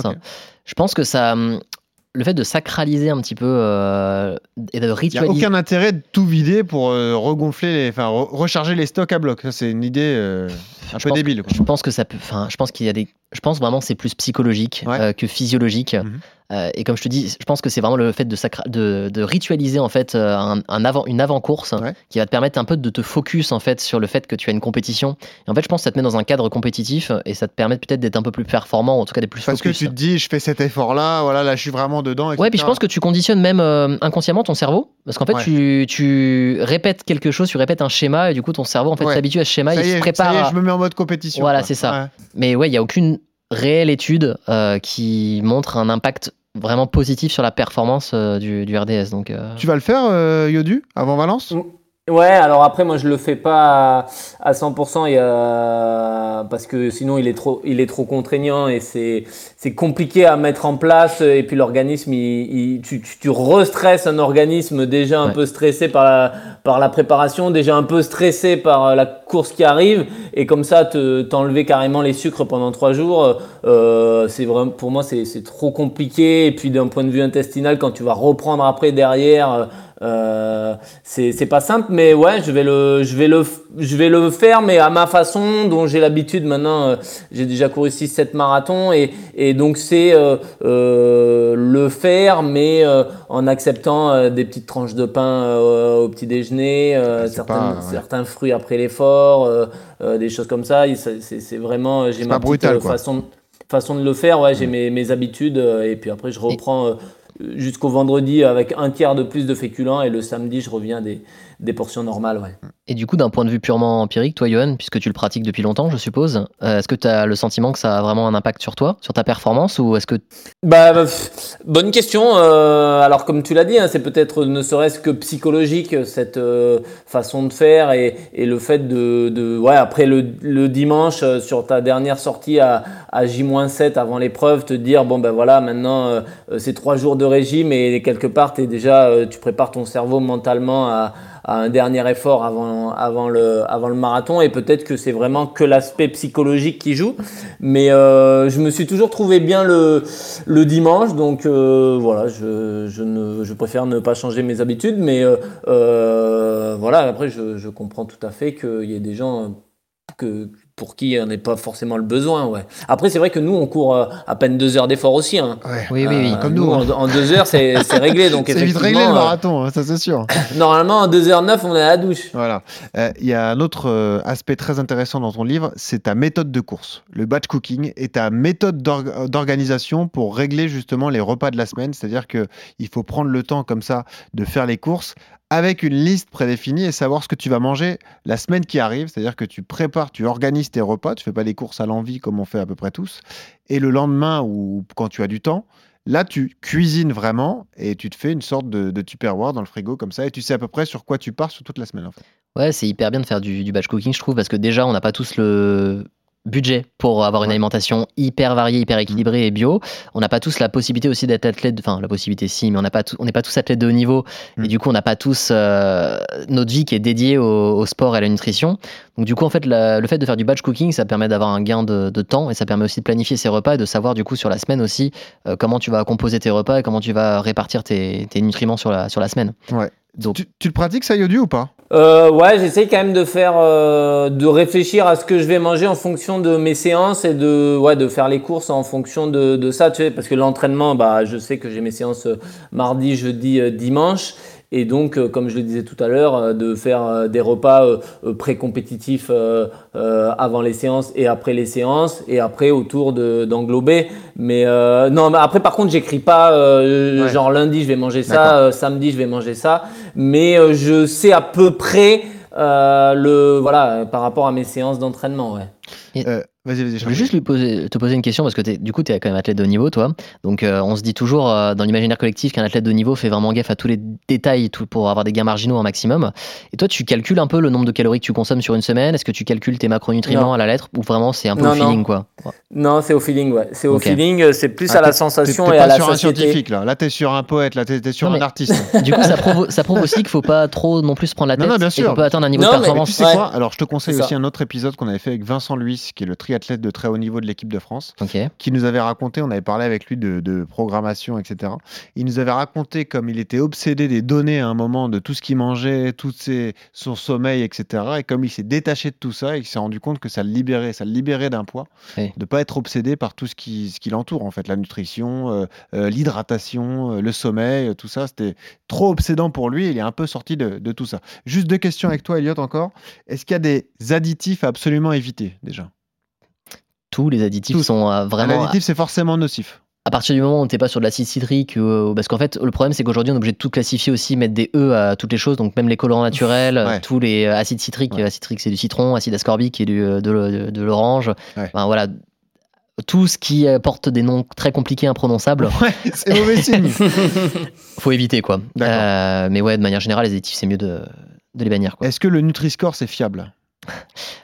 Je pense que ça, hum, le fait de sacraliser un petit peu euh, et de Il n'y a ritualiser. aucun intérêt de tout vider pour euh, regonfler, les, enfin re- recharger les stocks à bloc. C'est une idée euh, un peu débile. quoi. Je pense que ça peut. Enfin, je pense qu'il y a des. Je pense vraiment que c'est plus psychologique Ouais. euh, que physiologique. Mhm. Euh, et comme je te dis, je pense que c'est vraiment le fait de, sacra- de, de ritualiser en fait euh, un, un avant, une avant-course Ouais. qui va te permettre un peu de te focus en fait sur le fait que tu as une compétition. Et en fait, je pense que ça te met dans un cadre compétitif et ça te permet peut-être d'être un peu plus performant, ou en tout cas d'être plus Parce que tu te dis, je fais cet effort-là, voilà, là je suis vraiment dedans. Ouais, puis je etc. pense que tu conditionnes même euh, inconsciemment ton cerveau. Parce qu'en fait, Ouais. tu, tu répètes quelque chose, tu répètes un schéma, et du coup, ton cerveau en fait s'habitue à ce schéma, ça il se prépare. ça y est, à- je me mets en mode compétition. Voilà, c'est ça. Ouais. Mais ouais, il n'y a aucune réelle étude euh, qui montre un impact vraiment positif sur la performance euh, du, du RDS. Donc, euh, Tu vas le faire, euh, Yodu, avant Valence? Ouais, alors après, moi, je le fais pas à, à 100%, il y a- parce que sinon, il est trop, il est trop contraignant et c'est, c'est compliqué à mettre en place. Et puis, l'organisme, il, il- tu, tu, tu restresses un organisme déjà un Ouais. peu stressé par la, par la préparation, déjà un peu stressé par la course qui arrive. Et comme ça, te, t'enlever carrément les sucres pendant trois jours, euh, c'est vraiment, pour moi, c'est, c'est trop compliqué. Et puis, d'un point de vue intestinal, quand tu vas reprendre après derrière, euh, c'est pas simple, mais ouais, je vais le, je vais le, je vais le faire, mais à ma façon, dont j'ai l'habitude maintenant. euh, j'ai déjà couru 6-7 marathons et, et donc c'est euh, euh, le faire, mais en acceptant des petites tranches de pain au petit déjeuner, c'est certains, pas- ouais. certains fruits après l'effort, des choses comme ça. C'est vraiment, j'ai ma petite brutal, façon, façon de le faire. Ouais, j'ai mes, mes habitudes et puis après je reprends. Jusqu'au vendredi avec un tiers de plus de féculents et le samedi je reviens des, des portions normales. Ouais. Et du coup, d'un point de vue purement empirique, toi, Johan, puisque tu le pratiques depuis longtemps, je suppose, euh, est-ce que tu as le sentiment que ça a vraiment un impact sur toi, sur ta performance, ou est-ce que Bah, bah, pff, bonne question. Euh, alors comme tu l'as dit, hein, c'est peut-être ne serait-ce que psychologique cette euh, façon de faire et, et le fait de, de ouais après le, le dimanche euh, sur ta dernière sortie à, à J-7 avant l'épreuve, te dire bon ben voilà maintenant c'est trois jours de régime et quelque part t'es déjà euh, tu prépares ton cerveau mentalement à, à un dernier effort avant, avant, le, avant le marathon. Et peut-être que c'est vraiment que l'aspect psychologique qui joue. Mais euh, je me suis toujours trouvé bien le, le dimanche, donc euh, voilà, je, je, préfère ne pas changer mes habitudes, mais euh, voilà, après je, je comprends tout à fait qu'il y ait des gens que, pour qui on n'est pas forcément le besoin. Ouais. Après, c'est vrai que nous, on court euh, à peine deux heures d'effort aussi. Hein. Oui, oui, oui. Comme nous, en, hein. en deux heures, c'est réglé. Donc C'est vite effectivement, réglé le euh, marathon, hein, ça c'est sûr. Normalement, en 2h09, on est à la douche. Voilà. Euh, Il y a un autre euh, aspect très intéressant dans ton livre, c'est ta méthode de course, le batch cooking et ta méthode d'org- d'organisation pour régler justement les repas de la semaine. C'est-à-dire que il faut prendre le temps comme ça de faire les courses avec une liste prédéfinie et savoir ce que tu vas manger la semaine qui arrive. C'est-à-dire que tu prépares, tu organises tes repas, tu fais pas des courses à l'envie comme on fait à peu près tous. Et le lendemain ou quand tu as du temps, Là, tu cuisines vraiment et tu te fais une sorte de, Tupperware dans le frigo comme ça et tu sais à peu près sur quoi tu pars sur toute la semaine en fait. Ouais, c'est hyper bien de faire du, du batch cooking, je trouve, parce que déjà, on n'a pas tous le budget pour avoir une alimentation hyper variée, hyper équilibrée et bio. On n'a pas tous la possibilité aussi d'être athlète, enfin la possibilité si, mais on pas, n'est pas tous athlètes de haut niveau et du coup on n'a pas tous euh, notre vie qui est dédiée au, au sport et à la nutrition. Donc du coup en fait la- le fait de faire du batch cooking, ça permet d'avoir un gain de, de temps et ça permet aussi de planifier ses repas et de savoir du coup sur la semaine aussi euh, comment tu vas composer tes repas et comment tu vas répartir tes, tes nutriments sur la, sur la semaine. Ouais. Donc Tu, tu le pratiques ça, Yodu, ou pas? Euh, ouais, j'essaye quand même de faire, euh, de réfléchir à ce que je vais manger en fonction de mes séances et de, ouais, de faire les courses en fonction de, de ça, tu sais, parce que l'entraînement, bah, je sais que j'ai mes séances euh, mardi, jeudi, dimanche. Et donc, euh, comme je le disais tout à l'heure, euh, de faire euh, des repas pré-compétitifs euh, euh, avant les séances et après les séances, et après autour de- d'englober. Mais euh, non, mais après, par contre, j'écris pas euh, Ouais. genre lundi je vais manger ça, euh, samedi je vais manger ça, mais euh, je sais à peu près euh, le voilà euh, par rapport à mes séances d'entraînement. Ouais. Vas-y, vas-y. Je voulais juste lui poser, te poser une question parce que du coup, tu es quand même athlète de haut niveau, toi. Donc, euh, on se dit toujours euh, dans l'imaginaire collectif qu'un athlète de haut niveau fait vraiment gaffe à tous les détails tout, pour avoir des gains marginaux un maximum. Et toi, tu calcules un peu le nombre de calories que tu consommes sur une semaine? Est-ce que tu calcules tes macronutriments Non. à la lettre? Ou vraiment c'est un peu Non, au feeling non. quoi? Non, c'est au feeling, ouais. C'est au feeling, euh, c'est plus Ah, à la t'es- sensation t'es- et t'es à pas la sur un scientifique là. Là, t'es sur un poète, là, t'es t'es sur Non, un mais- artiste. Du coup, ça prouve, ça prouve aussi qu'il faut pas trop non plus se prendre la tête non, bien et sûr. qu'on peut atteindre un niveau Non, de mais performance. Tu sais Ouais. quoi? Alors, je te conseille aussi un autre épisode qu'on avait fait avec Vincent Luis, qui est le triathlète de très haut niveau de l'équipe de France, qui nous avait raconté, on avait parlé avec lui de, de programmation, etc. Il nous avait raconté comme il était obsédé des données à un moment de tout ce qu'il mangeait, tout ses, son sommeil, etc. Et comme il s'est détaché de tout ça, il s'est rendu compte que ça le libérait, ça le libérait d'un poids, Oui. De pas être obsédé par tout ce qui, ce qui l'entoure, en fait, la nutrition, euh, euh, l'hydratation, euh, le sommeil, tout ça. C'était trop obsédant pour lui. Il est un peu sorti de, de tout ça. Juste deux questions avec toi, Elliot, encore. Est-ce qu'il y a des additifs à absolument éviter déjà? Tous les additifs Tous. sont euh, vraiment additif, c'est forcément nocif. À partir du moment où t'es pas sur de l'acide citrique, euh, parce qu'en fait, le problème c'est qu'aujourd'hui on est obligé de tout classifier aussi, mettre des E à toutes les choses, donc même les colorants naturels, Ouais. tous les euh, acides citriques, Ouais. acide citrique c'est du citron, acide ascorbique est du, euh, de, l'orange, Ouais. Enfin, voilà, tout ce qui porte des noms très compliqués, imprononçables, Ouais, c'est mauvais signe. faut éviter quoi. Euh, mais ouais, de manière générale, les additifs c'est mieux de, de les bannir. Est-ce que le Nutri-Score, c'est fiable?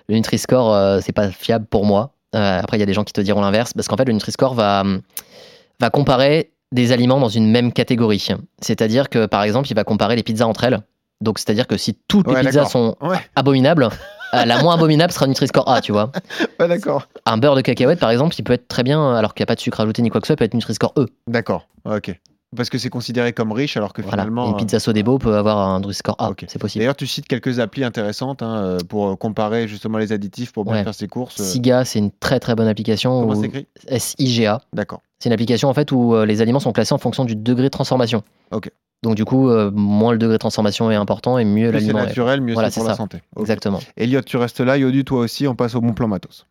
Le Nutri-Score, euh, c'est pas fiable pour moi. Euh, après, il y a des gens qui te diront l'inverse, parce qu'en fait, le Nutri-Score va, hum, va comparer des aliments dans une même catégorie. C'est-à-dire que, par exemple, il va comparer les pizzas entre elles. Donc, c'est-à-dire que si toutes les pizzas sont Ouais, abominables, euh, la moins abominable sera Nutri-Score A, tu vois. ouais d'accord. Un beurre de cacahuète, par exemple, il peut être très bien, alors qu'il n'y a pas de sucre ajouté ni quoi que ce soit, il peut être Nutri-Score E. D'accord. Ok. Parce que c'est considéré comme riche, alors que Voilà. finalement. Et une euh, pizza Sodebo peut avoir un Nutri-Score A, Ok. c'est possible. D'ailleurs, tu cites quelques applis intéressantes hein, euh, pour euh, comparer justement les additifs pour bien Ouais. faire ses courses. euh. Siga, c'est une très très bonne application. Comment où- c'est écrit S-I-G-A. D'accord. C'est une application en fait où euh, les aliments sont classés en fonction du degré de transformation. Ok. Donc du coup, euh, moins le degré de transformation est important et mieux Plus c'est l'aliment est. naturel, mieux Voilà, c'est pour la santé. Exactement. Elliot, tu restes là. Yodu, toi aussi, on passe au bon plan matos.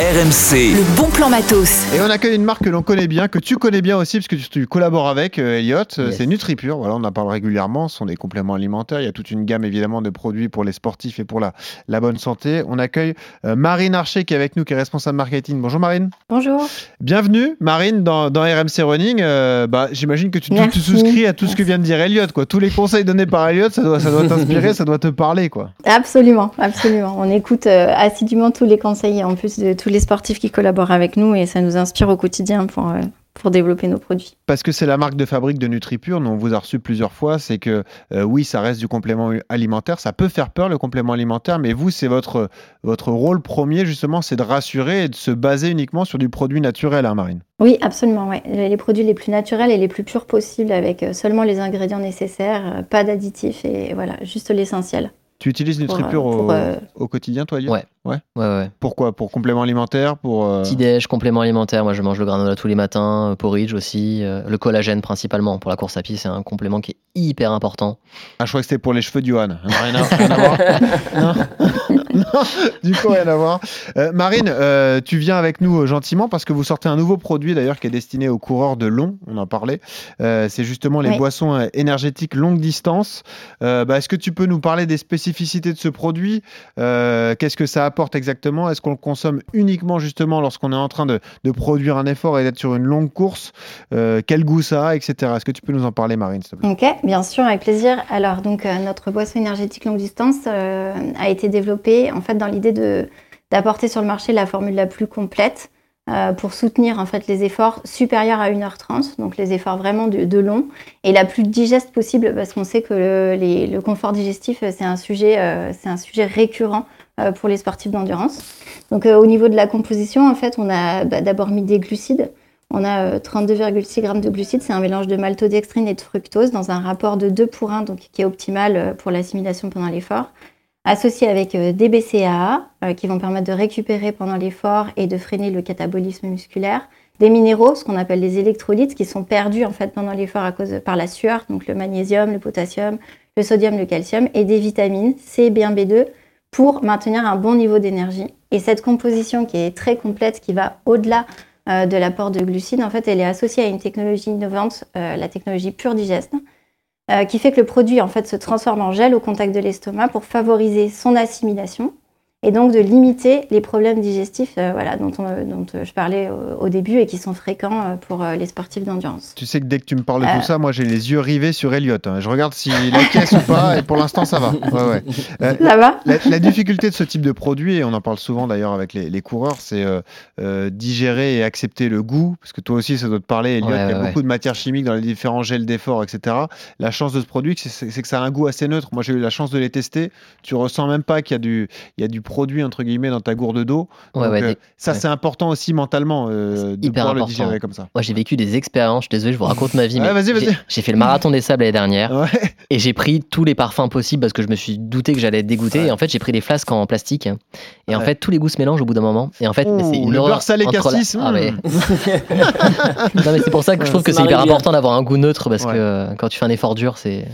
RMC, Le bon plan matos. Et on accueille une marque que l'on connaît bien, que tu connais bien aussi, parce que tu, tu collabores avec, euh, Elliot. Euh, Yes. C'est NutriPure. Voilà, on en parle régulièrement. Ce sont des compléments alimentaires. Il y a toute une gamme, évidemment, de produits pour les sportifs et pour la, la bonne santé. On accueille euh, Marine Archer qui est avec nous, qui est responsable marketing. Bonjour Marine. Bonjour. Bienvenue, Marine, dans, dans RMC Running. Euh, bah, J'imagine que tu, tu- tu Merci. souscris à tout ce que vient de dire Elliot. Quoi. Tous les conseils donnés par Elliot, ça doit, ça doit t'inspirer, ça doit te parler. Quoi. Absolument, absolument. On écoute euh, assidûment tous les conseils, en plus de tous les sportifs qui collaborent avec nous, et ça nous inspire au quotidien pour, euh, pour développer nos produits. Parce que c'est la marque de fabrique de NutriPure, on vous a reçu plusieurs fois, c'est que euh, oui, ça reste du complément alimentaire, ça peut faire peur le complément alimentaire, mais vous, c'est votre, votre rôle premier justement, c'est de rassurer et de se baser uniquement sur du produit naturel, hein, Marine. Oui, absolument, ouais. Les produits les plus naturels et les plus purs possibles, avec euh, seulement les ingrédients nécessaires, pas d'additifs, et voilà, juste l'essentiel. Tu utilises NutriPure euh, au, pour, euh, au quotidien, toi, Elliot Ouais. ouais. Ouais, ouais. Pourquoi Pour complément alimentaire Pour euh, Petit déj, complément alimentaire. Moi, je mange le granola tous les matins, euh, porridge aussi, euh, le collagène principalement. Pour la course à pied, c'est un complément qui est hyper important. Ah, je crois que c'était pour les cheveux du Johan. Rien à, rien à voir. non. non, du coup, rien à voir. Euh, Marine, euh, tu viens avec nous gentiment parce que vous sortez un nouveau produit d'ailleurs qui est destiné aux coureurs de long. On en parlait. Euh, c'est justement les Oui. boissons énergétiques longue distance. Euh, bah, Est-ce que tu peux nous parler des spécificités de ce produit Euh, Qu'est-ce que ça apporte exactement? Est-ce qu'on le consomme uniquement justement lorsqu'on est en train de, de produire un effort et d'être sur une longue course? Euh, Quel goût ça a, etc. Est-ce que tu peux nous en parler, Marine, Ok, bien sûr, avec plaisir. Alors, donc, euh, notre boisson énergétique longue distance a été développée en fait dans l'idée d'apporter sur le marché la formule la plus complète euh, pour soutenir en fait les efforts supérieurs à 1h30, donc les efforts vraiment de, long, et la plus digeste possible parce qu'on sait que le, confort digestif euh, c'est un sujet euh, c'est un sujet récurrent pour les sportifs d'endurance. Donc, au niveau de la composition, en fait, on a bah, d'abord mis des glucides. On a euh, 32,6 grammes de glucides, c'est un mélange de maltodextrine et de fructose dans un rapport de 2 pour 1, donc qui est optimal pour l'assimilation pendant l'effort, associé avec euh, des BCAA euh, qui vont permettre de récupérer pendant l'effort et de freiner le catabolisme musculaire, des minéraux, ce qu'on appelle les électrolytes, qui sont perdus en fait pendant l'effort à cause par la sueur, donc le magnésium, le potassium, le sodium, le calcium, et des vitamines C, B1, B2 pour maintenir un bon niveau d'énergie. Et cette composition qui est très complète, qui va au-delà euh, de l'apport de glucides, en fait, elle est associée à une technologie innovante, la technologie Pure Digest, qui fait que le produit en fait se transforme en gel au contact de l'estomac pour favoriser son assimilation et donc de limiter les problèmes digestifs euh, voilà, dont, on- dont, euh, je parlais au, au début et qui sont fréquents euh, pour euh, les sportifs d'endurance. Tu sais que dès que tu me parles de Euh. tout ça, moi j'ai les yeux rivés sur Elliot. hein. Je regarde s'il caisse ou pas, et pour l'instant ça va. Ouais, ouais. Euh, Ça va la, la difficulté de ce type de produit, et on en parle souvent d'ailleurs avec les, les coureurs, c'est euh, euh, digérer et accepter le goût. Parce que toi aussi, ça doit te parler, Elliot. Ouais, il y a ouais, beaucoup de matières chimiques dans les différents gels d'effort, etc. La chance de ce produit, c'est- que ça a un goût assez neutre. Moi j'ai eu la chance de les tester. Tu ressens même pas qu'il y, a du- il y a du produit, entre guillemets, dans ta gourde d'eau. Ouais, euh, ça, ouais. c'est important aussi mentalement euh, de hyper pouvoir le important. digérer comme ça. Moi, j'ai vécu des expériences. Je suis désolé, je vous raconte ma vie. J'ai- fait le marathon des sables l'année dernière et j'ai pris tous les parfums possibles parce que je me suis douté que j'allais être dégoûté. Et en fait, j'ai pris des flasques en plastique. Et en fait, tous les goûts se mélangent au bout d'un moment. Et en fait, c'est une le beurre salé la- cassis, Ah, hmm. mais... non, mais c'est pour ça que je trouve que c'est hyper important d'avoir un goût neutre parce que euh, quand tu fais un effort dur, c'est.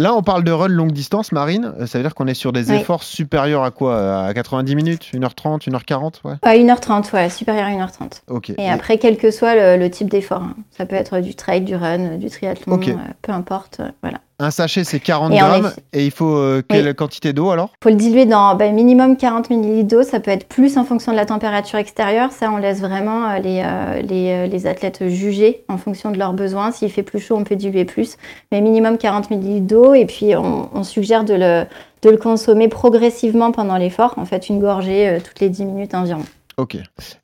Là, on parle de run longue distance, Marine. Euh, Ça veut dire qu'on est sur des Oui. efforts supérieurs à quoi À 90 minutes 1h30 1h40 Ouais. À 1h30, ouais, supérieur à 1h30. Ok. Et après, quel que soit le, le type d'effort, hein. ça peut être du trail, du run, du triathlon, Ok. euh, peu importe, euh, voilà. Un sachet, c'est 40 Et en grammes. Et il faut euh, quelle quantité d'eau alors? Faut le diluer dans ben, minimum 40 ml d'eau. Ça peut être plus en fonction de la température extérieure. Ça, on laisse vraiment euh, les, euh, les, les athlètes juger en fonction de leurs besoins. S'il fait plus chaud, on peut diluer plus. Mais minimum 40 ml d'eau. Et puis, on, on suggère de le, de le consommer progressivement pendant l'effort. En fait, une gorgée euh, toutes les 10 minutes environ. Ok.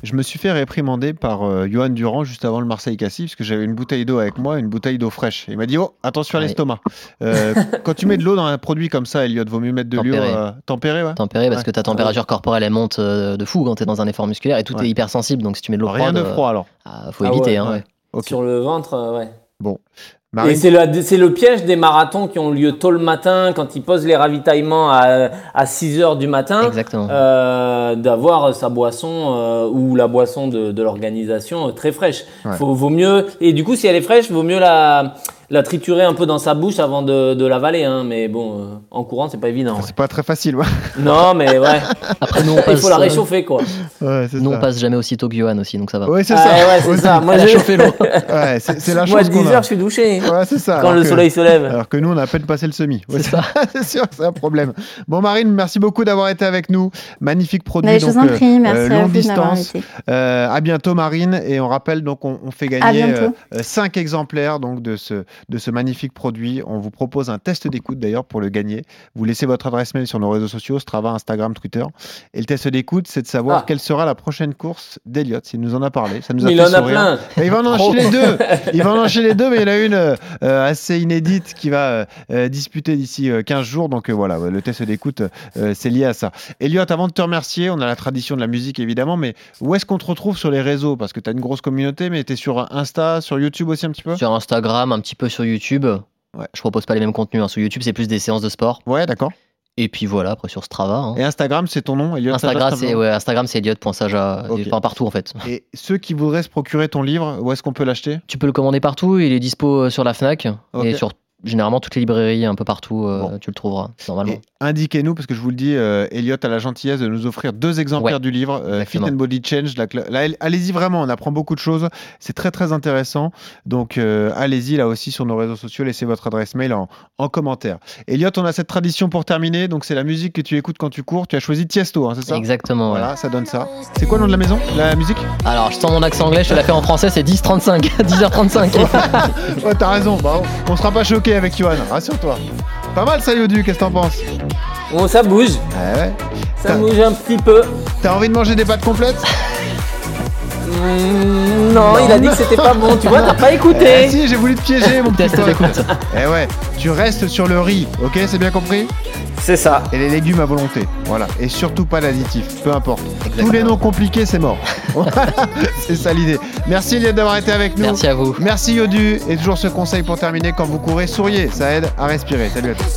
Je me suis fait réprimander par euh, Johan Durand juste avant le Marseille-Cassis parce que j'avais une bouteille d'eau avec moi, une bouteille d'eau fraîche. Et il m'a dit Oh, attention à Ouais. l'estomac. Euh, quand tu mets de l'eau dans un produit comme ça, Elliot, vaut mieux mettre de l'eau Tempéré. euh, tempérée. Ouais. Tempéré parce Ouais. que ta température corporelle elle monte euh, de fou quand t'es dans un effort musculaire et tout Ouais. est hyper sensible donc si tu mets de l'eau Rien de froid alors. ah, faut Ah éviter ouais, hein, ouais. ouais. Ok. Sur le ventre, euh, ouais. Bon. Et c'est le, piège des marathons qui ont lieu tôt le matin, quand ils posent les ravitaillements à, à 6 heures du matin, euh, d'avoir sa boisson euh, ou la boisson de, de l'organisation euh, très fraîche. Ouais. Faut, vaut mieux, et du coup, si elle est fraîche, vaut mieux la, la triturer un peu dans sa bouche avant de, de l'avaler. Hein. Mais bon, euh, en courant, c'est pas évident. c'est pas très facile. Ouais, non, mais ouais, Après nous on il faut la euh, réchauffer quoi. ouais c'est nous on passe jamais aussitôt que Johan aussi donc ça va. Ouais, c'est Ah, ça. ouais, c'est Ouais, ça. Moi, chauffé l'eau. Ouais, c'est la Moi, à chance 10 qu'on a. heures, je suis douché. Ouais, c'est ça. Quand alors le que- soleil se lève. Alors que nous, on a à peine passé le semi. Ouais, C'est ça. c'est sûr, c'est un problème. Bon, Marine, merci beaucoup d'avoir été avec nous. Magnifique produit. Mais je vous donc, en euh, prie, merci euh, à longue vous distance. Euh, à bientôt, Marine. Et on rappelle, donc, on, on fait gagner bientôt. 5 exemplaires donc, de, ce, de ce magnifique produit. On vous propose un test d'écoute d'ailleurs pour le gagner. Vous laissez votre adresse mail sur nos réseaux sociaux, Strava, Instagram, Twitter. Et le test d'écoute, c'est de savoir Ah. quelle sera la prochaine course d'Eliott. Il nous en a parlé. Ça nous a Mais il fait en a plein. Il va en enchaîner deux. Il va en enchaîner deux, mais il y en a une euh, assez inédite qui va euh, euh, disputer d'ici euh, 15 jours. Donc euh, voilà, le test d'écoute, euh, c'est lié à ça. Elliot, avant de te remercier, on a la tradition de la musique évidemment, mais où est-ce qu'on te retrouve sur les réseaux? Parce que tu as une grosse communauté, mais tu es sur Insta, sur YouTube aussi un petit peu? Sur Instagram, un petit peu sur YouTube. Ouais. Je propose pas les mêmes contenus. hein. Sur YouTube, c'est plus des séances de sport. Ouais, d'accord. Et puis voilà, après sur Strava. hein. Et Instagram, c'est ton nom, Elliot? Instagram, c'est ouais, Instagram, c'est Elliot.saja. Ok. Enfin, partout en fait. Et ceux qui voudraient se procurer ton livre, où est-ce qu'on peut l'acheter? Tu peux le commander partout. Il est dispo euh, sur la Fnac et sur généralement, toutes les librairies, un peu partout, euh, Bon. tu le trouveras, normalement. Indiquez-nous, parce que je vous le dis, euh, Elliot a la gentillesse de nous offrir deux exemplaires Ouais, du livre, euh, Fit and Body Change. la allez-y vraiment, on apprend beaucoup de choses. C'est très très intéressant. Donc euh, allez-y là aussi sur nos réseaux sociaux, laissez votre adresse mail en, en commentaire. Elliot, on a cette tradition pour terminer, donc c'est la musique que tu écoutes quand tu cours. Tu as choisi Tiesto, hein, c'est ça? Exactement, ouais. Voilà, ça donne ça. C'est quoi le nom de la maison? La musique? Alors, je sens mon accent anglais, je te l'ai fait en français, c'est 10h35. 10h35. Ouais, t'as raison. Bah, on on sera pas choqué avec Johan, rassure-toi. Pas mal ça, Yodu, qu'est-ce que t'en penses Oh, ça bouge. Ouais, ouais. Ça bouge un petit peu. T'as envie de manger des pâtes complètes? Non, il a dit que c'était pas bon. Tu vois, t'as pas Eh écouté. si, j'ai voulu te piéger, mon petit. Eh ouais, tu restes sur le riz, ok, c'est bien compris? C'est ça. Et les légumes à volonté, voilà. Et surtout pas d'additifs, peu importe. Tous les noms compliqués, c'est mort. Voilà, c'est ça l'idée. Merci Eliade d'avoir été avec nous. Merci à vous. Merci Yodu. Et toujours ce conseil pour terminer, quand vous courez, souriez, ça aide à respirer. Salut à tous.